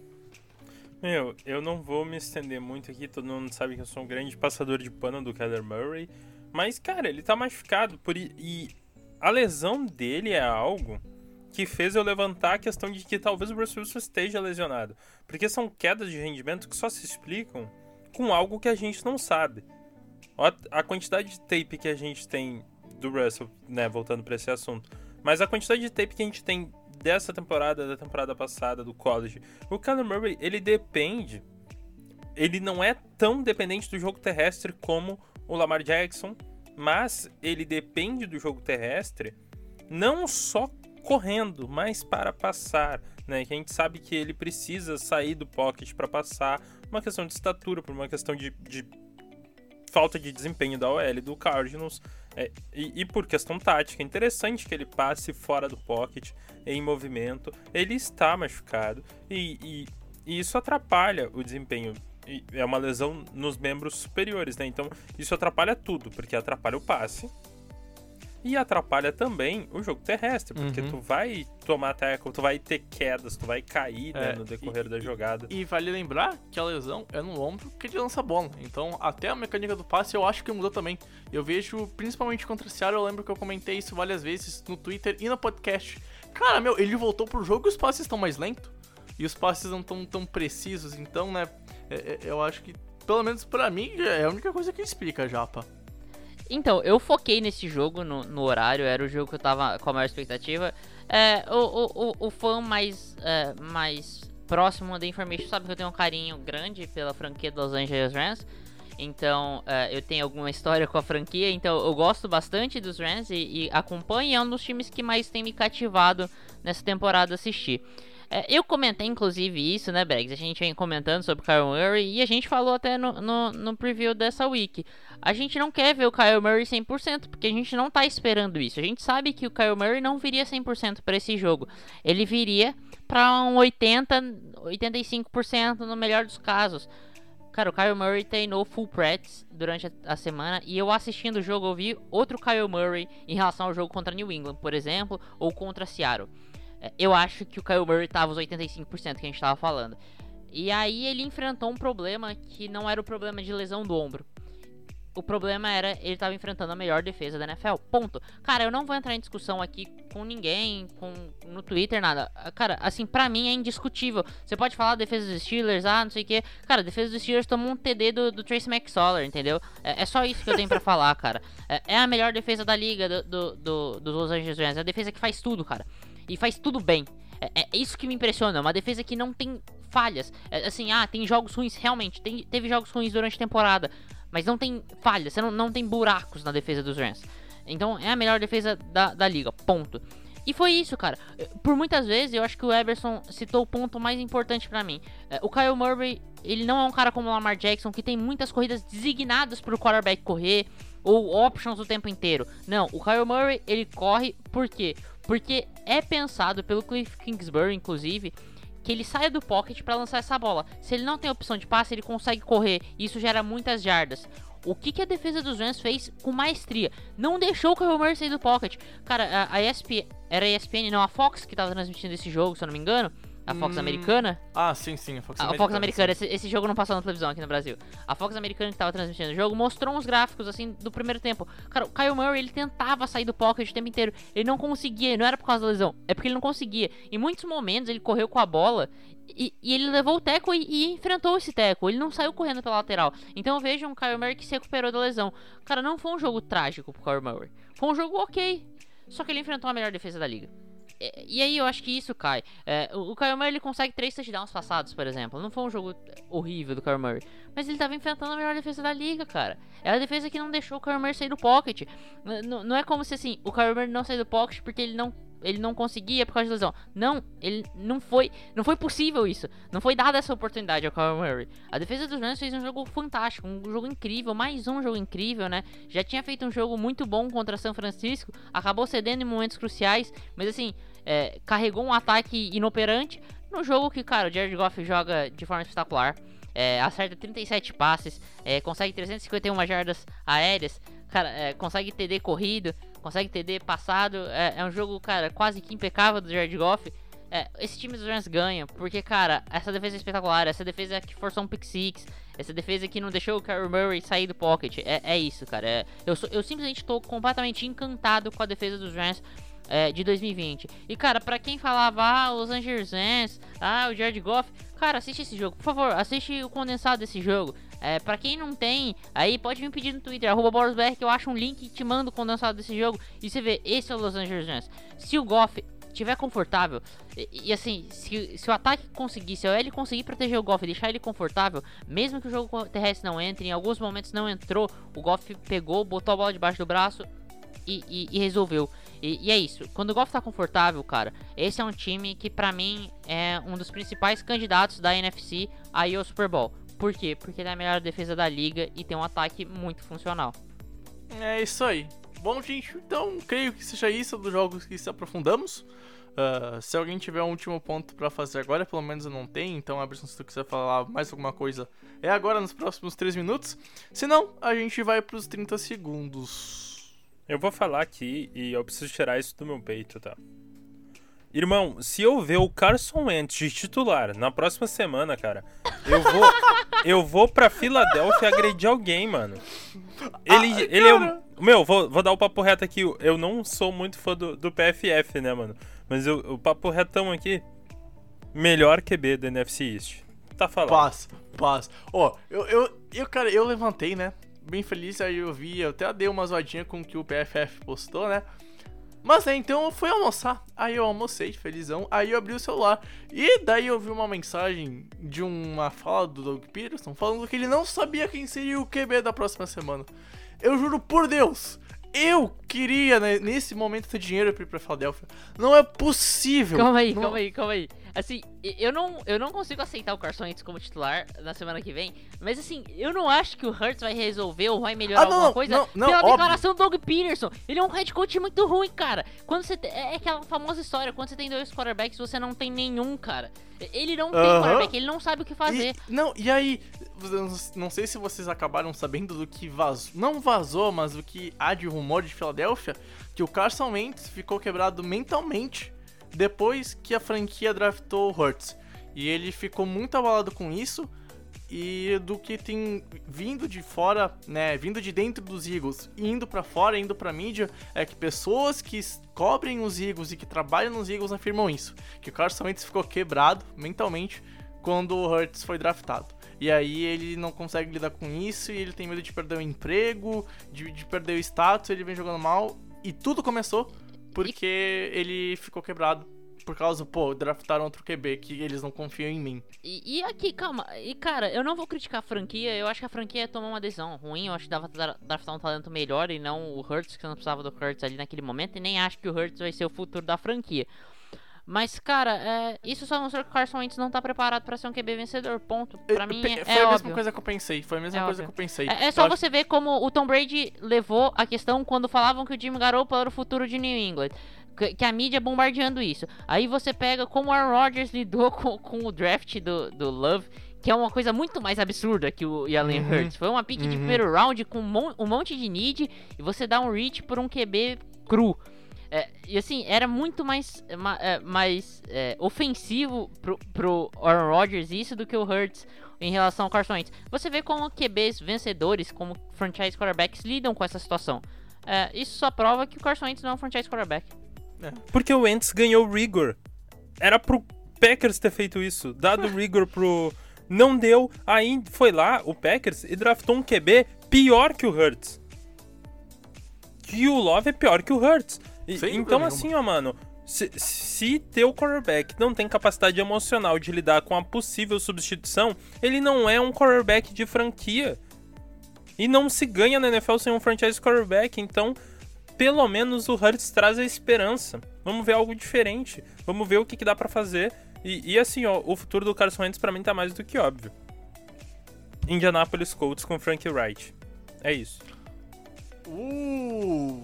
Speaker 3: Meu, eu não vou me estender muito aqui, todo mundo sabe que eu sou um grande passador de pano do Kyler Murray. Mas, cara, ele tá machucado. Por, e a lesão dele é algo que fez eu levantar a questão de que talvez o Bruce Wilson esteja lesionado. Porque são quedas de rendimento que só se explicam com algo que a gente não sabe. A quantidade de tape que a gente tem do Russell, né, voltando para esse assunto. Mas a quantidade de tape que a gente tem dessa temporada, da temporada passada do college. O Kyler Murray, ele depende. Ele não é tão dependente do jogo terrestre como o Lamar Jackson, mas ele depende do jogo terrestre não só correndo, mas para passar, né? Que a gente sabe que ele precisa sair do pocket para passar, uma questão de estatura, por uma questão de, de falta de desempenho da OL do Cardinals. É, e, e, por questão tática, é interessante que ele passe fora do pocket, em movimento. Ele está machucado e, e, e isso atrapalha o desempenho. É uma lesão nos membros superiores, né? Então isso atrapalha tudo, porque atrapalha o passe, e atrapalha também o jogo terrestre, porque uhum. tu vai tomar tackle, tu vai ter quedas, tu vai cair né, é, no decorrer
Speaker 1: e,
Speaker 3: da jogada.
Speaker 1: E, e, vale lembrar que a lesão é no ombro que ele lança a bola. Então, até a mecânica do passe eu acho que mudou também. Eu vejo, principalmente contra o Seattle, eu lembro que eu comentei isso várias vezes no Twitter e no podcast. Cara, meu, ele voltou pro jogo e os passes estão mais lentos. E os passes não estão tão precisos, então, né, é, é, eu acho que, pelo menos para mim, é a única coisa que explica, Japa.
Speaker 2: Então, eu foquei nesse jogo no, no, horário, era o jogo que eu tava com a maior expectativa. É, o, o, o, fã mais, é, mais próximo da Information sabe que eu tenho um carinho grande pela franquia dos Angeles Rams. Então, uh, eu tenho alguma história com a franquia, então eu gosto bastante dos Rams e, e acompanho. É um dos times que mais tem me cativado nessa temporada assistir. É, eu comentei, inclusive, isso, né, Bregs? A gente vem comentando sobre o Kyle Murray e a gente falou até no, no, no, preview dessa week. A gente não quer ver o Kyle Murray 100%, porque a gente não tá esperando isso. A gente sabe que o Kyle Murray não viria 100% para esse jogo. Ele viria para um 80, 85% no melhor dos casos. Cara, o Kyle Murray treinou full practice durante a, semana e eu assistindo o jogo eu vi outro Kyle Murray em relação ao jogo contra New England, por exemplo, ou contra Seattle. Eu acho que o Kyle Murray tava os 85% que a gente tava falando. E aí ele enfrentou um problema que não era o problema de lesão do ombro. O problema era ele tava enfrentando a melhor defesa da NFL. Ponto. Cara, eu não vou entrar em discussão aqui com ninguém, com no Twitter, nada. Cara, assim, pra mim é indiscutível. Você pode falar defesa dos Steelers, ah, não sei o que. Cara, defesa dos Steelers tomou um TD do, do Trace McSorley, entendeu? É, é, só isso que eu tenho pra falar, cara. É, é, a melhor defesa da liga do, do, do, dos Los Angeles Rams. É a defesa que faz tudo, cara e faz tudo bem. É, é, isso que me impressiona, uma defesa que não tem falhas. É, assim, ah, tem jogos ruins, realmente, tem, teve jogos ruins durante a temporada, mas não tem falhas, você não, não tem buracos na defesa dos Rams. Então é a melhor defesa da, da liga, ponto. E foi isso, cara. Por muitas vezes eu acho que o Everson citou o ponto mais importante para mim. É, o Kyle Murray, ele não é um cara como o Lamar Jackson que tem muitas corridas designadas pro quarterback correr ou options o tempo inteiro. Não, o Kyle Murray, ele corre por quê? Porque é pensado pelo Cliff Kingsbury, inclusive, que ele saia do pocket para lançar essa bola. Se ele não tem opção de passe, ele consegue correr. E isso gera muitas jardas. O que, que a defesa dos Rams fez com maestria? Não deixou o Kyle Murray sair do pocket. Cara, a, a ESPN, era a ESPN, não, a Fox que estava transmitindo esse jogo, se eu não me engano. A Fox hum... americana?
Speaker 1: Ah, sim, sim, a Fox
Speaker 2: a,
Speaker 1: americana.
Speaker 2: A Fox americana, esse, esse, jogo não passou na televisão aqui no Brasil. A Fox americana que tava transmitindo o jogo mostrou uns gráficos, assim, do primeiro tempo. Cara, o Kyle Murray, ele tentava sair do pocket o tempo inteiro. Ele não conseguia, não era por causa da lesão, é porque ele não conseguia. Em muitos momentos, ele correu com a bola e, e ele levou o teco e, e, enfrentou esse teco. Ele não saiu correndo pela lateral. Então vejo um Kyle Murray que se recuperou da lesão. Cara, não foi um jogo trágico pro Kyle Murray. Foi um jogo ok. Só que ele enfrentou a melhor defesa da liga. É, e aí eu acho que isso cai. É, o Kyle Murray ele consegue três touchdowns passados, por exemplo. Não foi um jogo horrível do Kyle Murray. Mas ele tava enfrentando a melhor defesa da liga, cara. É a defesa que não deixou o Kyle Murray sair do pocket. N não é como se assim, o Kyle Murray não saiu do pocket porque ele não ele não conseguia por causa de lesão. Não, ele não foi, não foi possível isso. Não foi dada essa oportunidade ao Kyle Murray. A defesa dos Rams fez um jogo fantástico, um jogo incrível, mais um jogo incrível, né? Já tinha feito um jogo muito bom contra São Francisco, acabou cedendo em momentos cruciais, mas assim, é, carregou um ataque inoperante no jogo que, cara, o Jared Goff joga de forma espetacular. É, acerta 37 passes, é, consegue 351 jardas aéreas, cara, é, consegue TD corrido, consegue TD passado. É, é, um jogo, cara, quase que impecável do Jared Goff. É, esse time dos Rams ganha, porque, cara, essa defesa é espetacular, essa defesa que forçou um pick six, essa defesa que não deixou o Kyler Murray sair do pocket. É, é isso, cara. Eu, eu simplesmente estou completamente encantado com a defesa dos Rams. É, de 2020. E cara, para quem falava, ah, Los Angeles ah, o Jared Goff, cara, assiste esse jogo, por favor, assiste o condensado desse jogo. É, pra quem não tem, aí pode me pedir no Twitter, arroba que eu acho um link te mando o condensado desse jogo. E você vê, esse é o Los Angeles Rams. Se o Goff tiver confortável, e, e, assim, se, se o ataque conseguir, se o L conseguir proteger o Goff e deixar ele confortável, mesmo que o jogo terrestre não entre, em alguns momentos não entrou, o Goff pegou, botou a bola debaixo do braço e, e, e resolveu. E, é isso. Quando o Goff tá confortável, cara, esse é um time que para mim é um dos principais candidatos da NFC a ir ao Super Bowl. Por quê? Porque ele é a melhor defesa da liga e tem um ataque muito funcional.
Speaker 1: É isso aí. Bom, gente, então creio que seja isso dos jogos que se aprofundamos. Uh, se alguém tiver um último ponto para fazer agora, pelo menos eu não tenho, então Aberson, se tu quiser falar mais alguma coisa, é agora nos próximos 3 minutos. Se não, a gente vai pros 30 segundos.
Speaker 3: Eu vou falar aqui e eu preciso tirar isso do meu peito, tá? Irmão, se eu ver o Carson Wentz de titular na próxima semana, cara, eu vou eu vou pra Filadélfia agredir alguém, mano. Ele, ah, ele é um, Meu, vou, vou dar o papo reto aqui. Eu não sou muito fã do, do PFF, né, mano? Mas eu, o papo retão aqui. Melhor QB da NFC East. Tá falando.
Speaker 1: Paz, paz. Ó, oh, eu, eu, eu, cara, eu levantei, né? Bem feliz, aí eu vi, eu até dei uma zoadinha com o que o PFF postou, né? Mas é, então eu fui almoçar. Aí eu almocei, felizão. Aí eu abri o celular. E daí eu vi uma mensagem de uma fala do Doug Peterson falando que ele não sabia quem seria o QB da próxima semana. Eu juro por Deus, eu queria né, nesse momento ter dinheiro pra ir pra Philadelphia. Não é possível.
Speaker 2: Calma aí,
Speaker 1: Não-
Speaker 2: calma aí, calma aí. Assim, eu não, eu não consigo aceitar o Carson Wentz como titular na semana que vem, mas assim, eu não acho que o Hurts vai resolver ou vai melhorar
Speaker 1: Ah, não,
Speaker 2: alguma coisa
Speaker 1: não, não,
Speaker 2: pela
Speaker 1: óbvio.
Speaker 2: declaração do Doug Peterson. Ele é um head coach muito ruim, cara. Quando você te- é aquela famosa história, quando você tem dois quarterbacks, você não tem nenhum, cara. Ele não tem
Speaker 1: Aham.
Speaker 2: quarterback, ele não sabe o que fazer.
Speaker 1: E, não, e aí, não sei se vocês acabaram sabendo do que vazou, não vazou, mas o que há de rumor de Filadélfia, que o Carson Wentz ficou quebrado mentalmente depois que a franquia draftou o Hurts. E ele ficou muito abalado com isso e do que tem vindo de fora, né, vindo de dentro dos Eagles, indo pra fora, indo pra mídia, é que pessoas que cobrem os Eagles e que trabalham nos Eagles afirmam isso, que o Carson Wentz ficou quebrado mentalmente quando o Hurts foi draftado. E aí ele não consegue lidar com isso e ele tem medo de perder o emprego, de, de perder o status, ele vem jogando mal e tudo começou porque ele ficou quebrado. Por causa, pô, draftaram outro QB que eles não confiam em mim.
Speaker 2: E, e aqui, calma, e cara, eu não vou criticar a franquia, eu acho que a franquia tomou uma decisão ruim, eu acho que dava draftar um talento melhor e não o Hurts, que não precisava do Hurts ali naquele momento, e nem acho que o Hurts vai ser o futuro da franquia. Mas, cara, é, isso só mostrou que o Carson Wentz não tá preparado pra ser um QB vencedor, ponto. Pra mim é,
Speaker 1: foi
Speaker 2: é
Speaker 1: a mesma
Speaker 2: óbvio.
Speaker 1: coisa que eu pensei, foi a mesma
Speaker 2: É
Speaker 1: coisa
Speaker 2: óbvio.
Speaker 1: que eu pensei.
Speaker 2: É, é só você ver como o Tom Brady levou a questão quando falavam que o Jimmy Garoppolo era o futuro de New England. Que, que a mídia bombardeando isso. Aí você pega como o Aaron Rodgers lidou com, com o draft do, do Love, que é uma coisa muito mais absurda que o Jalen
Speaker 1: Uhum.
Speaker 2: Hurts. Foi uma pick de
Speaker 1: Uhum.
Speaker 2: primeiro round com um, um monte de need e você dá um reach por um QB cru. É, e assim, era muito mais, ma- é, mais é, ofensivo pro, pro Aaron Rodgers isso do que o Hurts em relação ao Carson Wentz. Você vê como QBs vencedores, como franchise quarterbacks, lidam com essa situação. É, isso só prova que o Carson Wentz não é um franchise quarterback.
Speaker 3: Porque o Wentz ganhou rigor. Era pro Packers ter feito isso. Dado rigor pro. Não deu. Aí foi lá, o Packers, e draftou um QB pior que o Hurts. E o Love é pior que o Hurts. E- então,
Speaker 1: nenhuma.
Speaker 3: assim, ó, mano. Se, se teu quarterback não tem capacidade emocional de lidar com a possível substituição, ele não é um quarterback de franquia. E não se ganha na NFL sem um franchise quarterback. Então, pelo menos o Hurts traz a esperança. Vamos ver algo diferente. Vamos ver o que, que dá pra fazer. E, e assim, ó, o futuro do Carson Wentz pra mim tá mais do que óbvio. Indianapolis Colts com Frank Wright. É isso.
Speaker 1: Uh,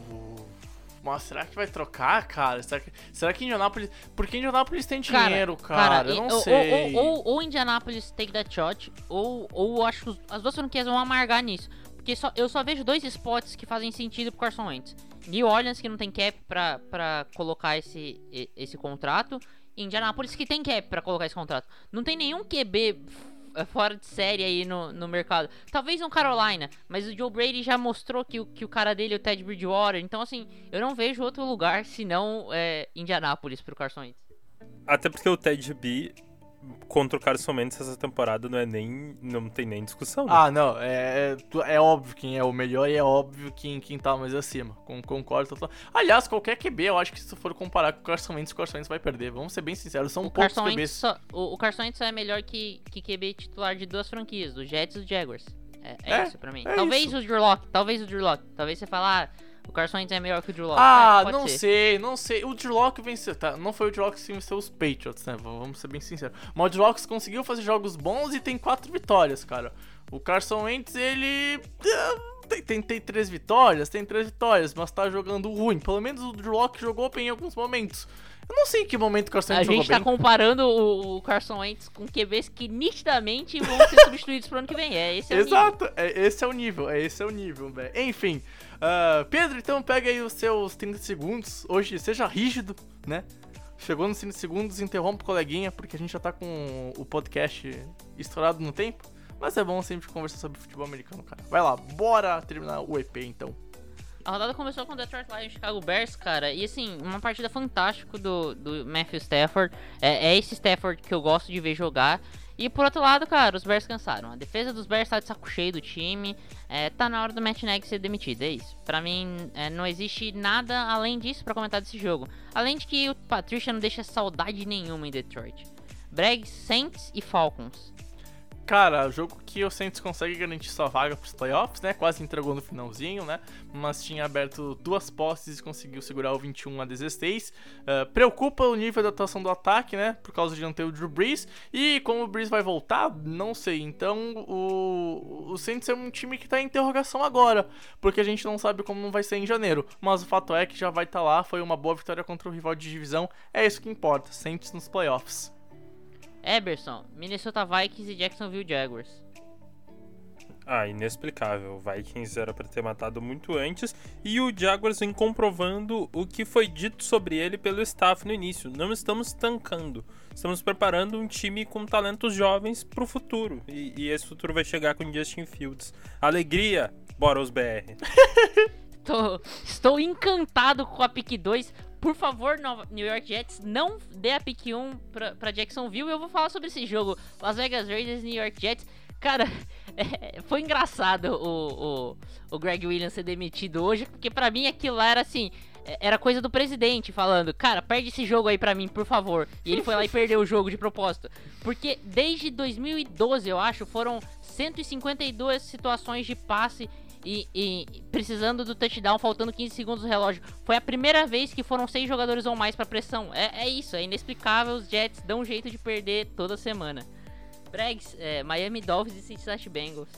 Speaker 1: mas será que vai trocar, cara? Será que, será que Indianapolis. Porque Indianapolis tem dinheiro, cara. eu
Speaker 2: e-
Speaker 1: não
Speaker 2: ou,
Speaker 1: sei.
Speaker 2: Ou, ou, ou Indianapolis take that shot, ou, ou acho que as duas franquias vão amargar nisso. Porque só, eu só vejo dois spots que fazem sentido pro Carson Wentz. New Orleans, que não tem cap pra, pra colocar esse, esse contrato. E Indianapolis, que tem cap pra colocar esse contrato. Não tem nenhum QB fora de série aí no, no mercado. Talvez um Carolina, mas o Joe Brady já mostrou que, o- que o cara dele é o Ted Bridgewater. Então, assim, eu não vejo outro lugar senão é, Indianapolis pro Carson Wentz.
Speaker 3: Até porque o Ted B contra o Carson Wentz essa temporada não é nem. não tem nem discussão. né?
Speaker 1: Ah, não, é, é, é óbvio quem é o melhor e é óbvio quem, quem tá mais acima. Com, concordo total. Aliás, qualquer QB, eu acho que se tu for comparar com o Carson Wentz, o Carson Wentz vai perder. Vamos ser bem sinceros, são
Speaker 2: O
Speaker 1: poucos
Speaker 2: Carson,
Speaker 1: QBs.
Speaker 2: só, o, o Carson Wentz só é melhor que, que QB titular de duas franquias, do Jets e do Jaguars. É, é
Speaker 1: É,
Speaker 2: isso pra mim.
Speaker 1: é
Speaker 2: talvez
Speaker 1: isso.
Speaker 2: o Drew Lock, talvez o Drew Lock. Talvez você fale, ah, o Carson Wentz é melhor que o Drew Lock.
Speaker 1: Ah,
Speaker 2: É,
Speaker 1: não
Speaker 2: ser.
Speaker 1: sei, não sei. O Drew venceu, tá? Não foi o Drew que venceu os Patriots, né? Vamos ser bem sinceros. Mas o Drew conseguiu fazer jogos bons e tem quatro vitórias, cara. O Carson Wentz, ele. ah, Tem, tem, tem três vitórias, tem três vitórias, mas tá jogando ruim. Pelo menos o Drew jogou bem em alguns momentos. Eu não sei em que momento o Carson
Speaker 2: A
Speaker 1: Wentz jogou
Speaker 2: gente tá
Speaker 1: bem.
Speaker 2: comparando o, o Carson Wentz com QBs que nitidamente vão ser substituídos pro ano que vem. É, esse é o nível.
Speaker 1: Exato, é, esse é o nível, é esse é o nível, velho. Enfim, ah, Pedro, então pega aí os seus 30 segundos. Hoje seja rígido, né? Chegou nos 30 segundos, interrompe o coleguinha, porque a gente já tá com o podcast estourado no tempo. Mas é bom sempre conversar sobre futebol americano, cara. Vai lá, bora terminar o EP então.
Speaker 2: A rodada começou com o Detroit Lions Chicago Bears, cara. E assim, uma partida fantástica do, do Matthew Stafford. É, é esse Stafford que eu gosto de ver jogar. E por outro lado, cara, os Bears cansaram. A defesa dos Bears tá de saco cheio do time. É, tá na hora do Matt Nagy ser demitido, é isso. Pra mim, é, não existe nada além disso para comentar desse jogo. Além de que o Patricia não deixa saudade nenhuma em Detroit. Brags, Saints e Falcons.
Speaker 1: Cara, jogo que o Saints consegue garantir sua vaga pros playoffs, né? Quase entregou no finalzinho, né? Mas tinha aberto duas postes e conseguiu segurar o 21 a 16. Uh, preocupa o nível da atuação do ataque, né? Por causa de não ter o Drew Brees. E como o Brees vai voltar, não sei. Então o, o Saints é um time que tá em interrogação agora. Porque a gente não sabe como vai ser em janeiro. Mas o fato é que já vai estar tá lá. Foi uma boa vitória contra o rival de divisão. É isso que importa. Saints nos playoffs.
Speaker 2: Eberson, Minnesota Vikings e Jacksonville Jaguars.
Speaker 3: Ah, inexplicável. O Vikings era para ter matado muito antes e o Jaguars vem comprovando o que foi dito sobre ele pelo staff no início. Não estamos tancando, estamos preparando um time com talentos jovens para o futuro e, e, esse futuro vai chegar com Justin Fields. Alegria, bora os BR.
Speaker 2: Tô, estou encantado com a pick 2 por favor, New York Jets, não dê a pick 1 pra, pra Jacksonville. Eu vou falar sobre esse jogo. Las Vegas Raiders New York Jets. Cara, é, foi engraçado o, o, o, Greg Williams ser demitido hoje, porque para mim aquilo lá era assim. É, era coisa do presidente falando, cara, perde esse jogo aí pra mim, por favor. E ele foi lá e perdeu o jogo de propósito. Porque desde 2012, eu acho, foram 152 situações de passe e, e, precisando do touchdown, faltando 15 segundos no relógio. Foi a primeira vez que foram seis jogadores ou mais para pressão. É, é, isso, é inexplicável. Os Jets dão um jeito de perder toda semana. Bregs, é, Miami Dolphins e Cincinnati Bengals.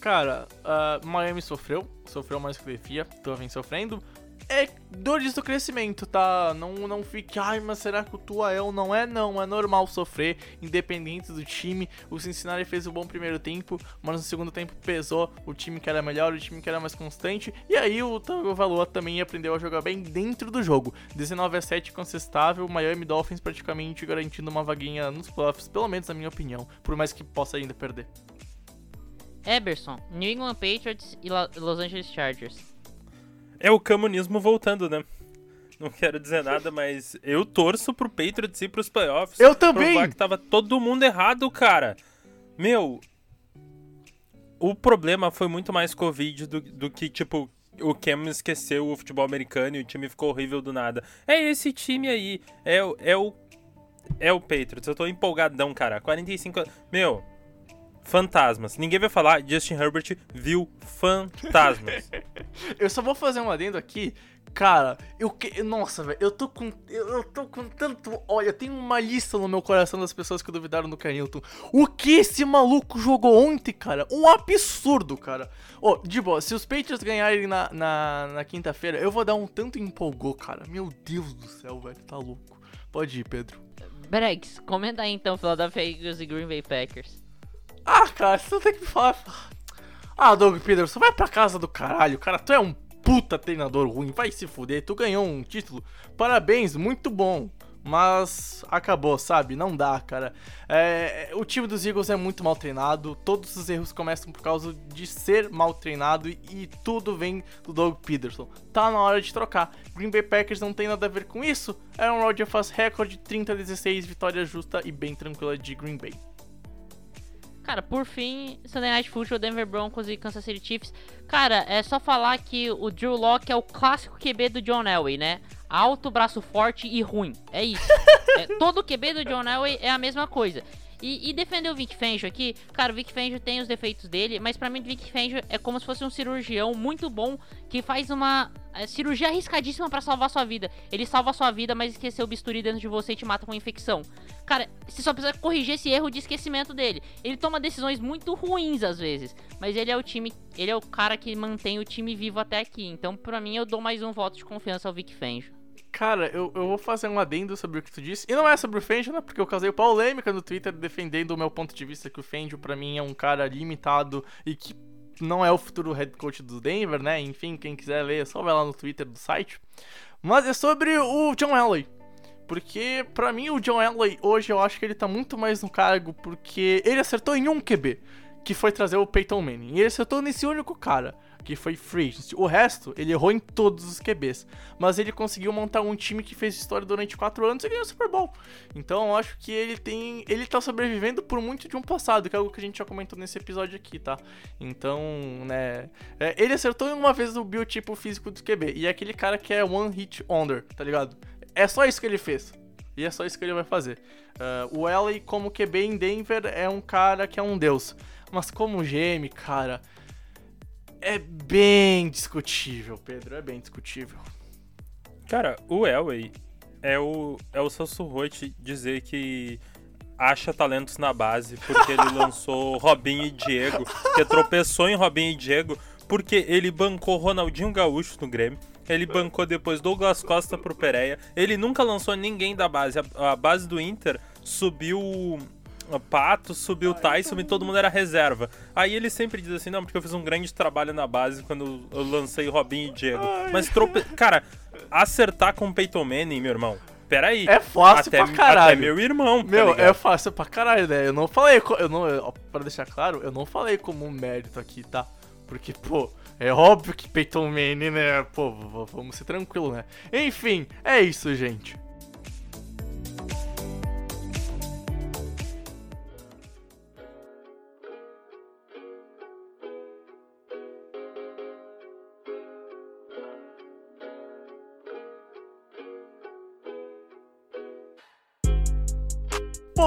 Speaker 1: Cara, uh, Miami sofreu, sofreu mais que o devia, tô vem sofrendo é dores do crescimento, tá? Não, não fique, ai, mas será que o Tuael não é? Não, é normal sofrer, independente do time. O Cincinnati fez um bom primeiro tempo, mas no segundo tempo pesou o time que era melhor, o time que era mais constante. E aí o Tagovailoa também aprendeu a jogar bem dentro do jogo. 19 a 7 consistável, Miami Dolphins praticamente garantindo uma vaguinha nos playoffs, pelo menos na minha opinião, por mais que possa ainda perder.
Speaker 2: Eberson, New England Patriots e Los Angeles Chargers.
Speaker 3: É o comunismo voltando, né? Não quero dizer nada, mas eu torço pro Patriots ir pros playoffs.
Speaker 1: Eu também!
Speaker 3: Provar que tava todo mundo errado, cara. Meu, o problema foi muito mais Covid do, do que, tipo, o Cam esqueceu o futebol americano e o time ficou horrível do nada. É esse time aí. É, é o. É o Patriots. Eu tô empolgadão, cara. 45. Meu, fantasmas. Ninguém vai falar, Justin Herbert viu fantasmas.
Speaker 1: eu só vou fazer um adendo aqui. Cara, eu que. Nossa, velho, eu tô com. Eu, eu, tô com tanto. Olha, tem uma lista no meu coração das pessoas que duvidaram do Canilton. O que esse maluco jogou ontem, cara? Um absurdo, cara. Ó, oh, de boa, se os Patriots ganharem na, na, na quinta-feira, eu vou dar um tanto empolgou, cara. Meu Deus do céu, velho, tá louco. Pode ir, Pedro.
Speaker 2: Bregs, comenta aí então Philadelphia Eagles e Green Bay Packers.
Speaker 1: Ah, cara, você não tem que me falar. Ah, Doug Peterson, vai pra casa do caralho, cara. Tu é um puta treinador ruim, vai se fuder. Tu ganhou um título. Parabéns, muito bom. Mas acabou, sabe? Não dá, cara. É, o time dos Eagles é muito mal treinado. Todos os erros começam por causa de ser mal treinado. E, tudo vem do Doug Peterson. Tá na hora de trocar. Green Bay Packers não tem nada a ver com isso. Aaron Rodgers faz recorde 30 a 16, vitória justa e bem tranquila de Green Bay.
Speaker 2: Cara, por fim, Sunday Night Football, Denver Broncos e Kansas City Chiefs. Cara, é só falar que o Drew Locke é o clássico QB do John Elway, né? Alto, braço forte e ruim. É isso. é, todo QB do John Elway é a mesma coisa. E, e, defender o Vic Fangio aqui, cara, o Vic Fangio tem os defeitos dele, mas para mim o Vic Fangio é como se fosse um cirurgião muito bom que faz uma é, cirurgia arriscadíssima para salvar sua vida. Ele salva sua vida, mas esqueceu o bisturi dentro de você e te mata com infecção. Cara, você só precisa corrigir esse erro de esquecimento dele. Ele toma decisões muito ruins às vezes, mas ele é o time, ele é o cara que mantém o time vivo até aqui. Então, para mim, eu dou mais um voto de confiança ao Vic Fangio.
Speaker 1: Cara, eu, eu vou fazer um adendo sobre o que tu disse. E não é sobre o Fangio, né? Porque eu causei polêmica no Twitter defendendo o meu ponto de vista que o Fangio, pra mim, é um cara limitado e que não é o futuro head coach do Denver, né? Enfim, quem quiser ler, é só vai lá no Twitter do site. Mas é sobre o John Elway. Porque, pra mim, o John Elway hoje eu acho que ele tá muito mais no cargo porque ele acertou em um QB que foi trazer o Peyton Manning. E ele acertou nesse único cara, que foi free. O resto, ele errou em todos os QBs. Mas ele conseguiu montar um time que fez história durante 4 anos e ganhou o Super Bowl. Então eu acho que ele tem. Ele tá sobrevivendo por muito de um passado, que é algo que a gente já comentou nesse episódio aqui, tá? Então, né. é, ele acertou uma vez o biotipo físico do QB. E é aquele cara que é one hit wonder, tá ligado? É só isso que ele fez. E é só isso que ele vai fazer. Uh, o Ellie, como QB em Denver, é um cara que é um deus. Mas como GM, cara, é bem discutível, Pedro. É bem discutível.
Speaker 3: Cara, o Elway é o, é o Sussurrote dizer que acha talentos na base porque ele lançou Robinho e Diego, que tropeçou em Robinho e Diego porque ele bancou Ronaldinho Gaúcho no Grêmio. Ele bancou depois Douglas Costa pro Pereira. Ele nunca lançou ninguém da base. A, a base do Inter subiu o Pato, subiu o Tyson e todo mundo era reserva. Aí ele sempre diz assim, não, porque eu fiz um grande trabalho na base quando eu lancei Robinho e Diego. Mas trope... Cara, acertar com o Peyton Manning, meu irmão, peraí.
Speaker 1: É fácil
Speaker 3: até,
Speaker 1: pra caralho.
Speaker 3: Até meu irmão, tá
Speaker 1: Meu,
Speaker 3: ligado?
Speaker 1: é fácil pra caralho, né? Eu não falei, eu não, pra deixar claro, eu não falei como um mérito aqui, tá? Porque, pô, é óbvio que Peyton Manning, né? Pô, vamos ser tranquilo, né? Enfim, é isso, gente.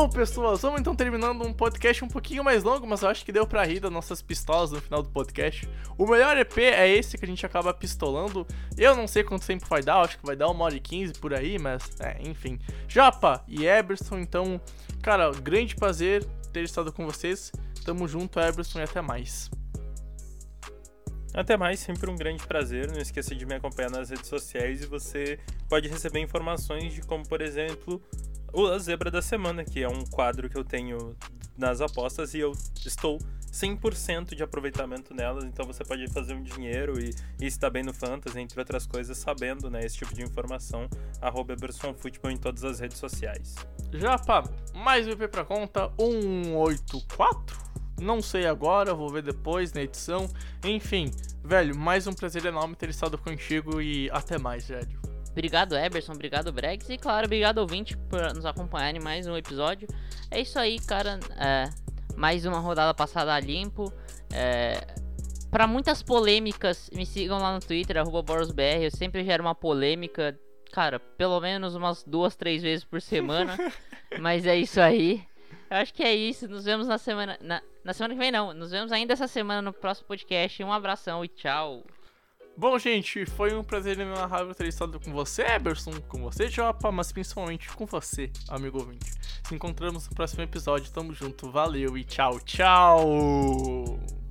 Speaker 1: Bom, pessoal, vamos então terminando um podcast um pouquinho mais longo, mas eu acho que deu pra rir das nossas pistolas no final do podcast. O melhor EP é esse que a gente acaba pistolando. Eu não sei quanto tempo vai dar, acho que vai dar uma hora e quinze por aí, mas é, enfim. Japa e Eberson, então, cara, grande prazer ter estado com vocês. Tamo junto, Eberson, e até mais.
Speaker 3: Até mais, sempre um grande prazer. Não esqueça de me acompanhar nas redes sociais e você pode receber informações de como, por exemplo, o Zebra da Semana, que é um quadro que eu tenho nas apostas e eu estou 100% de aproveitamento nelas, então você pode fazer um dinheiro e, e estar bem no Fantasy, entre outras coisas, sabendo né, esse tipo de informação. Arroba em todas as redes sociais.
Speaker 1: Japa, mais EP pra conta, 184? Não sei agora, vou ver depois na edição. Enfim, velho, mais um prazer enorme ter estado contigo e até mais, velho.
Speaker 2: Obrigado, Eberson. Obrigado, Brex. E, claro, obrigado, ouvinte, por nos acompanhar em mais um episódio. É isso aí, cara. É, mais uma rodada passada a limpo. É, para muitas polêmicas, me sigam lá no Twitter, BorosBR. Eu sempre gero uma polêmica, cara, pelo menos umas duas, três vezes por semana. Mas é isso aí. Eu acho que é isso. Nos vemos na semana. Na, na semana que vem, não. Nos vemos ainda essa semana no próximo podcast. Um abração e tchau.
Speaker 1: Bom, gente, foi um prazer inenarrável ter estado com você, Eberson, com você, Japa, mas principalmente com você, amigo ouvinte. Se encontramos no próximo episódio, tamo junto, valeu e tchau, tchau!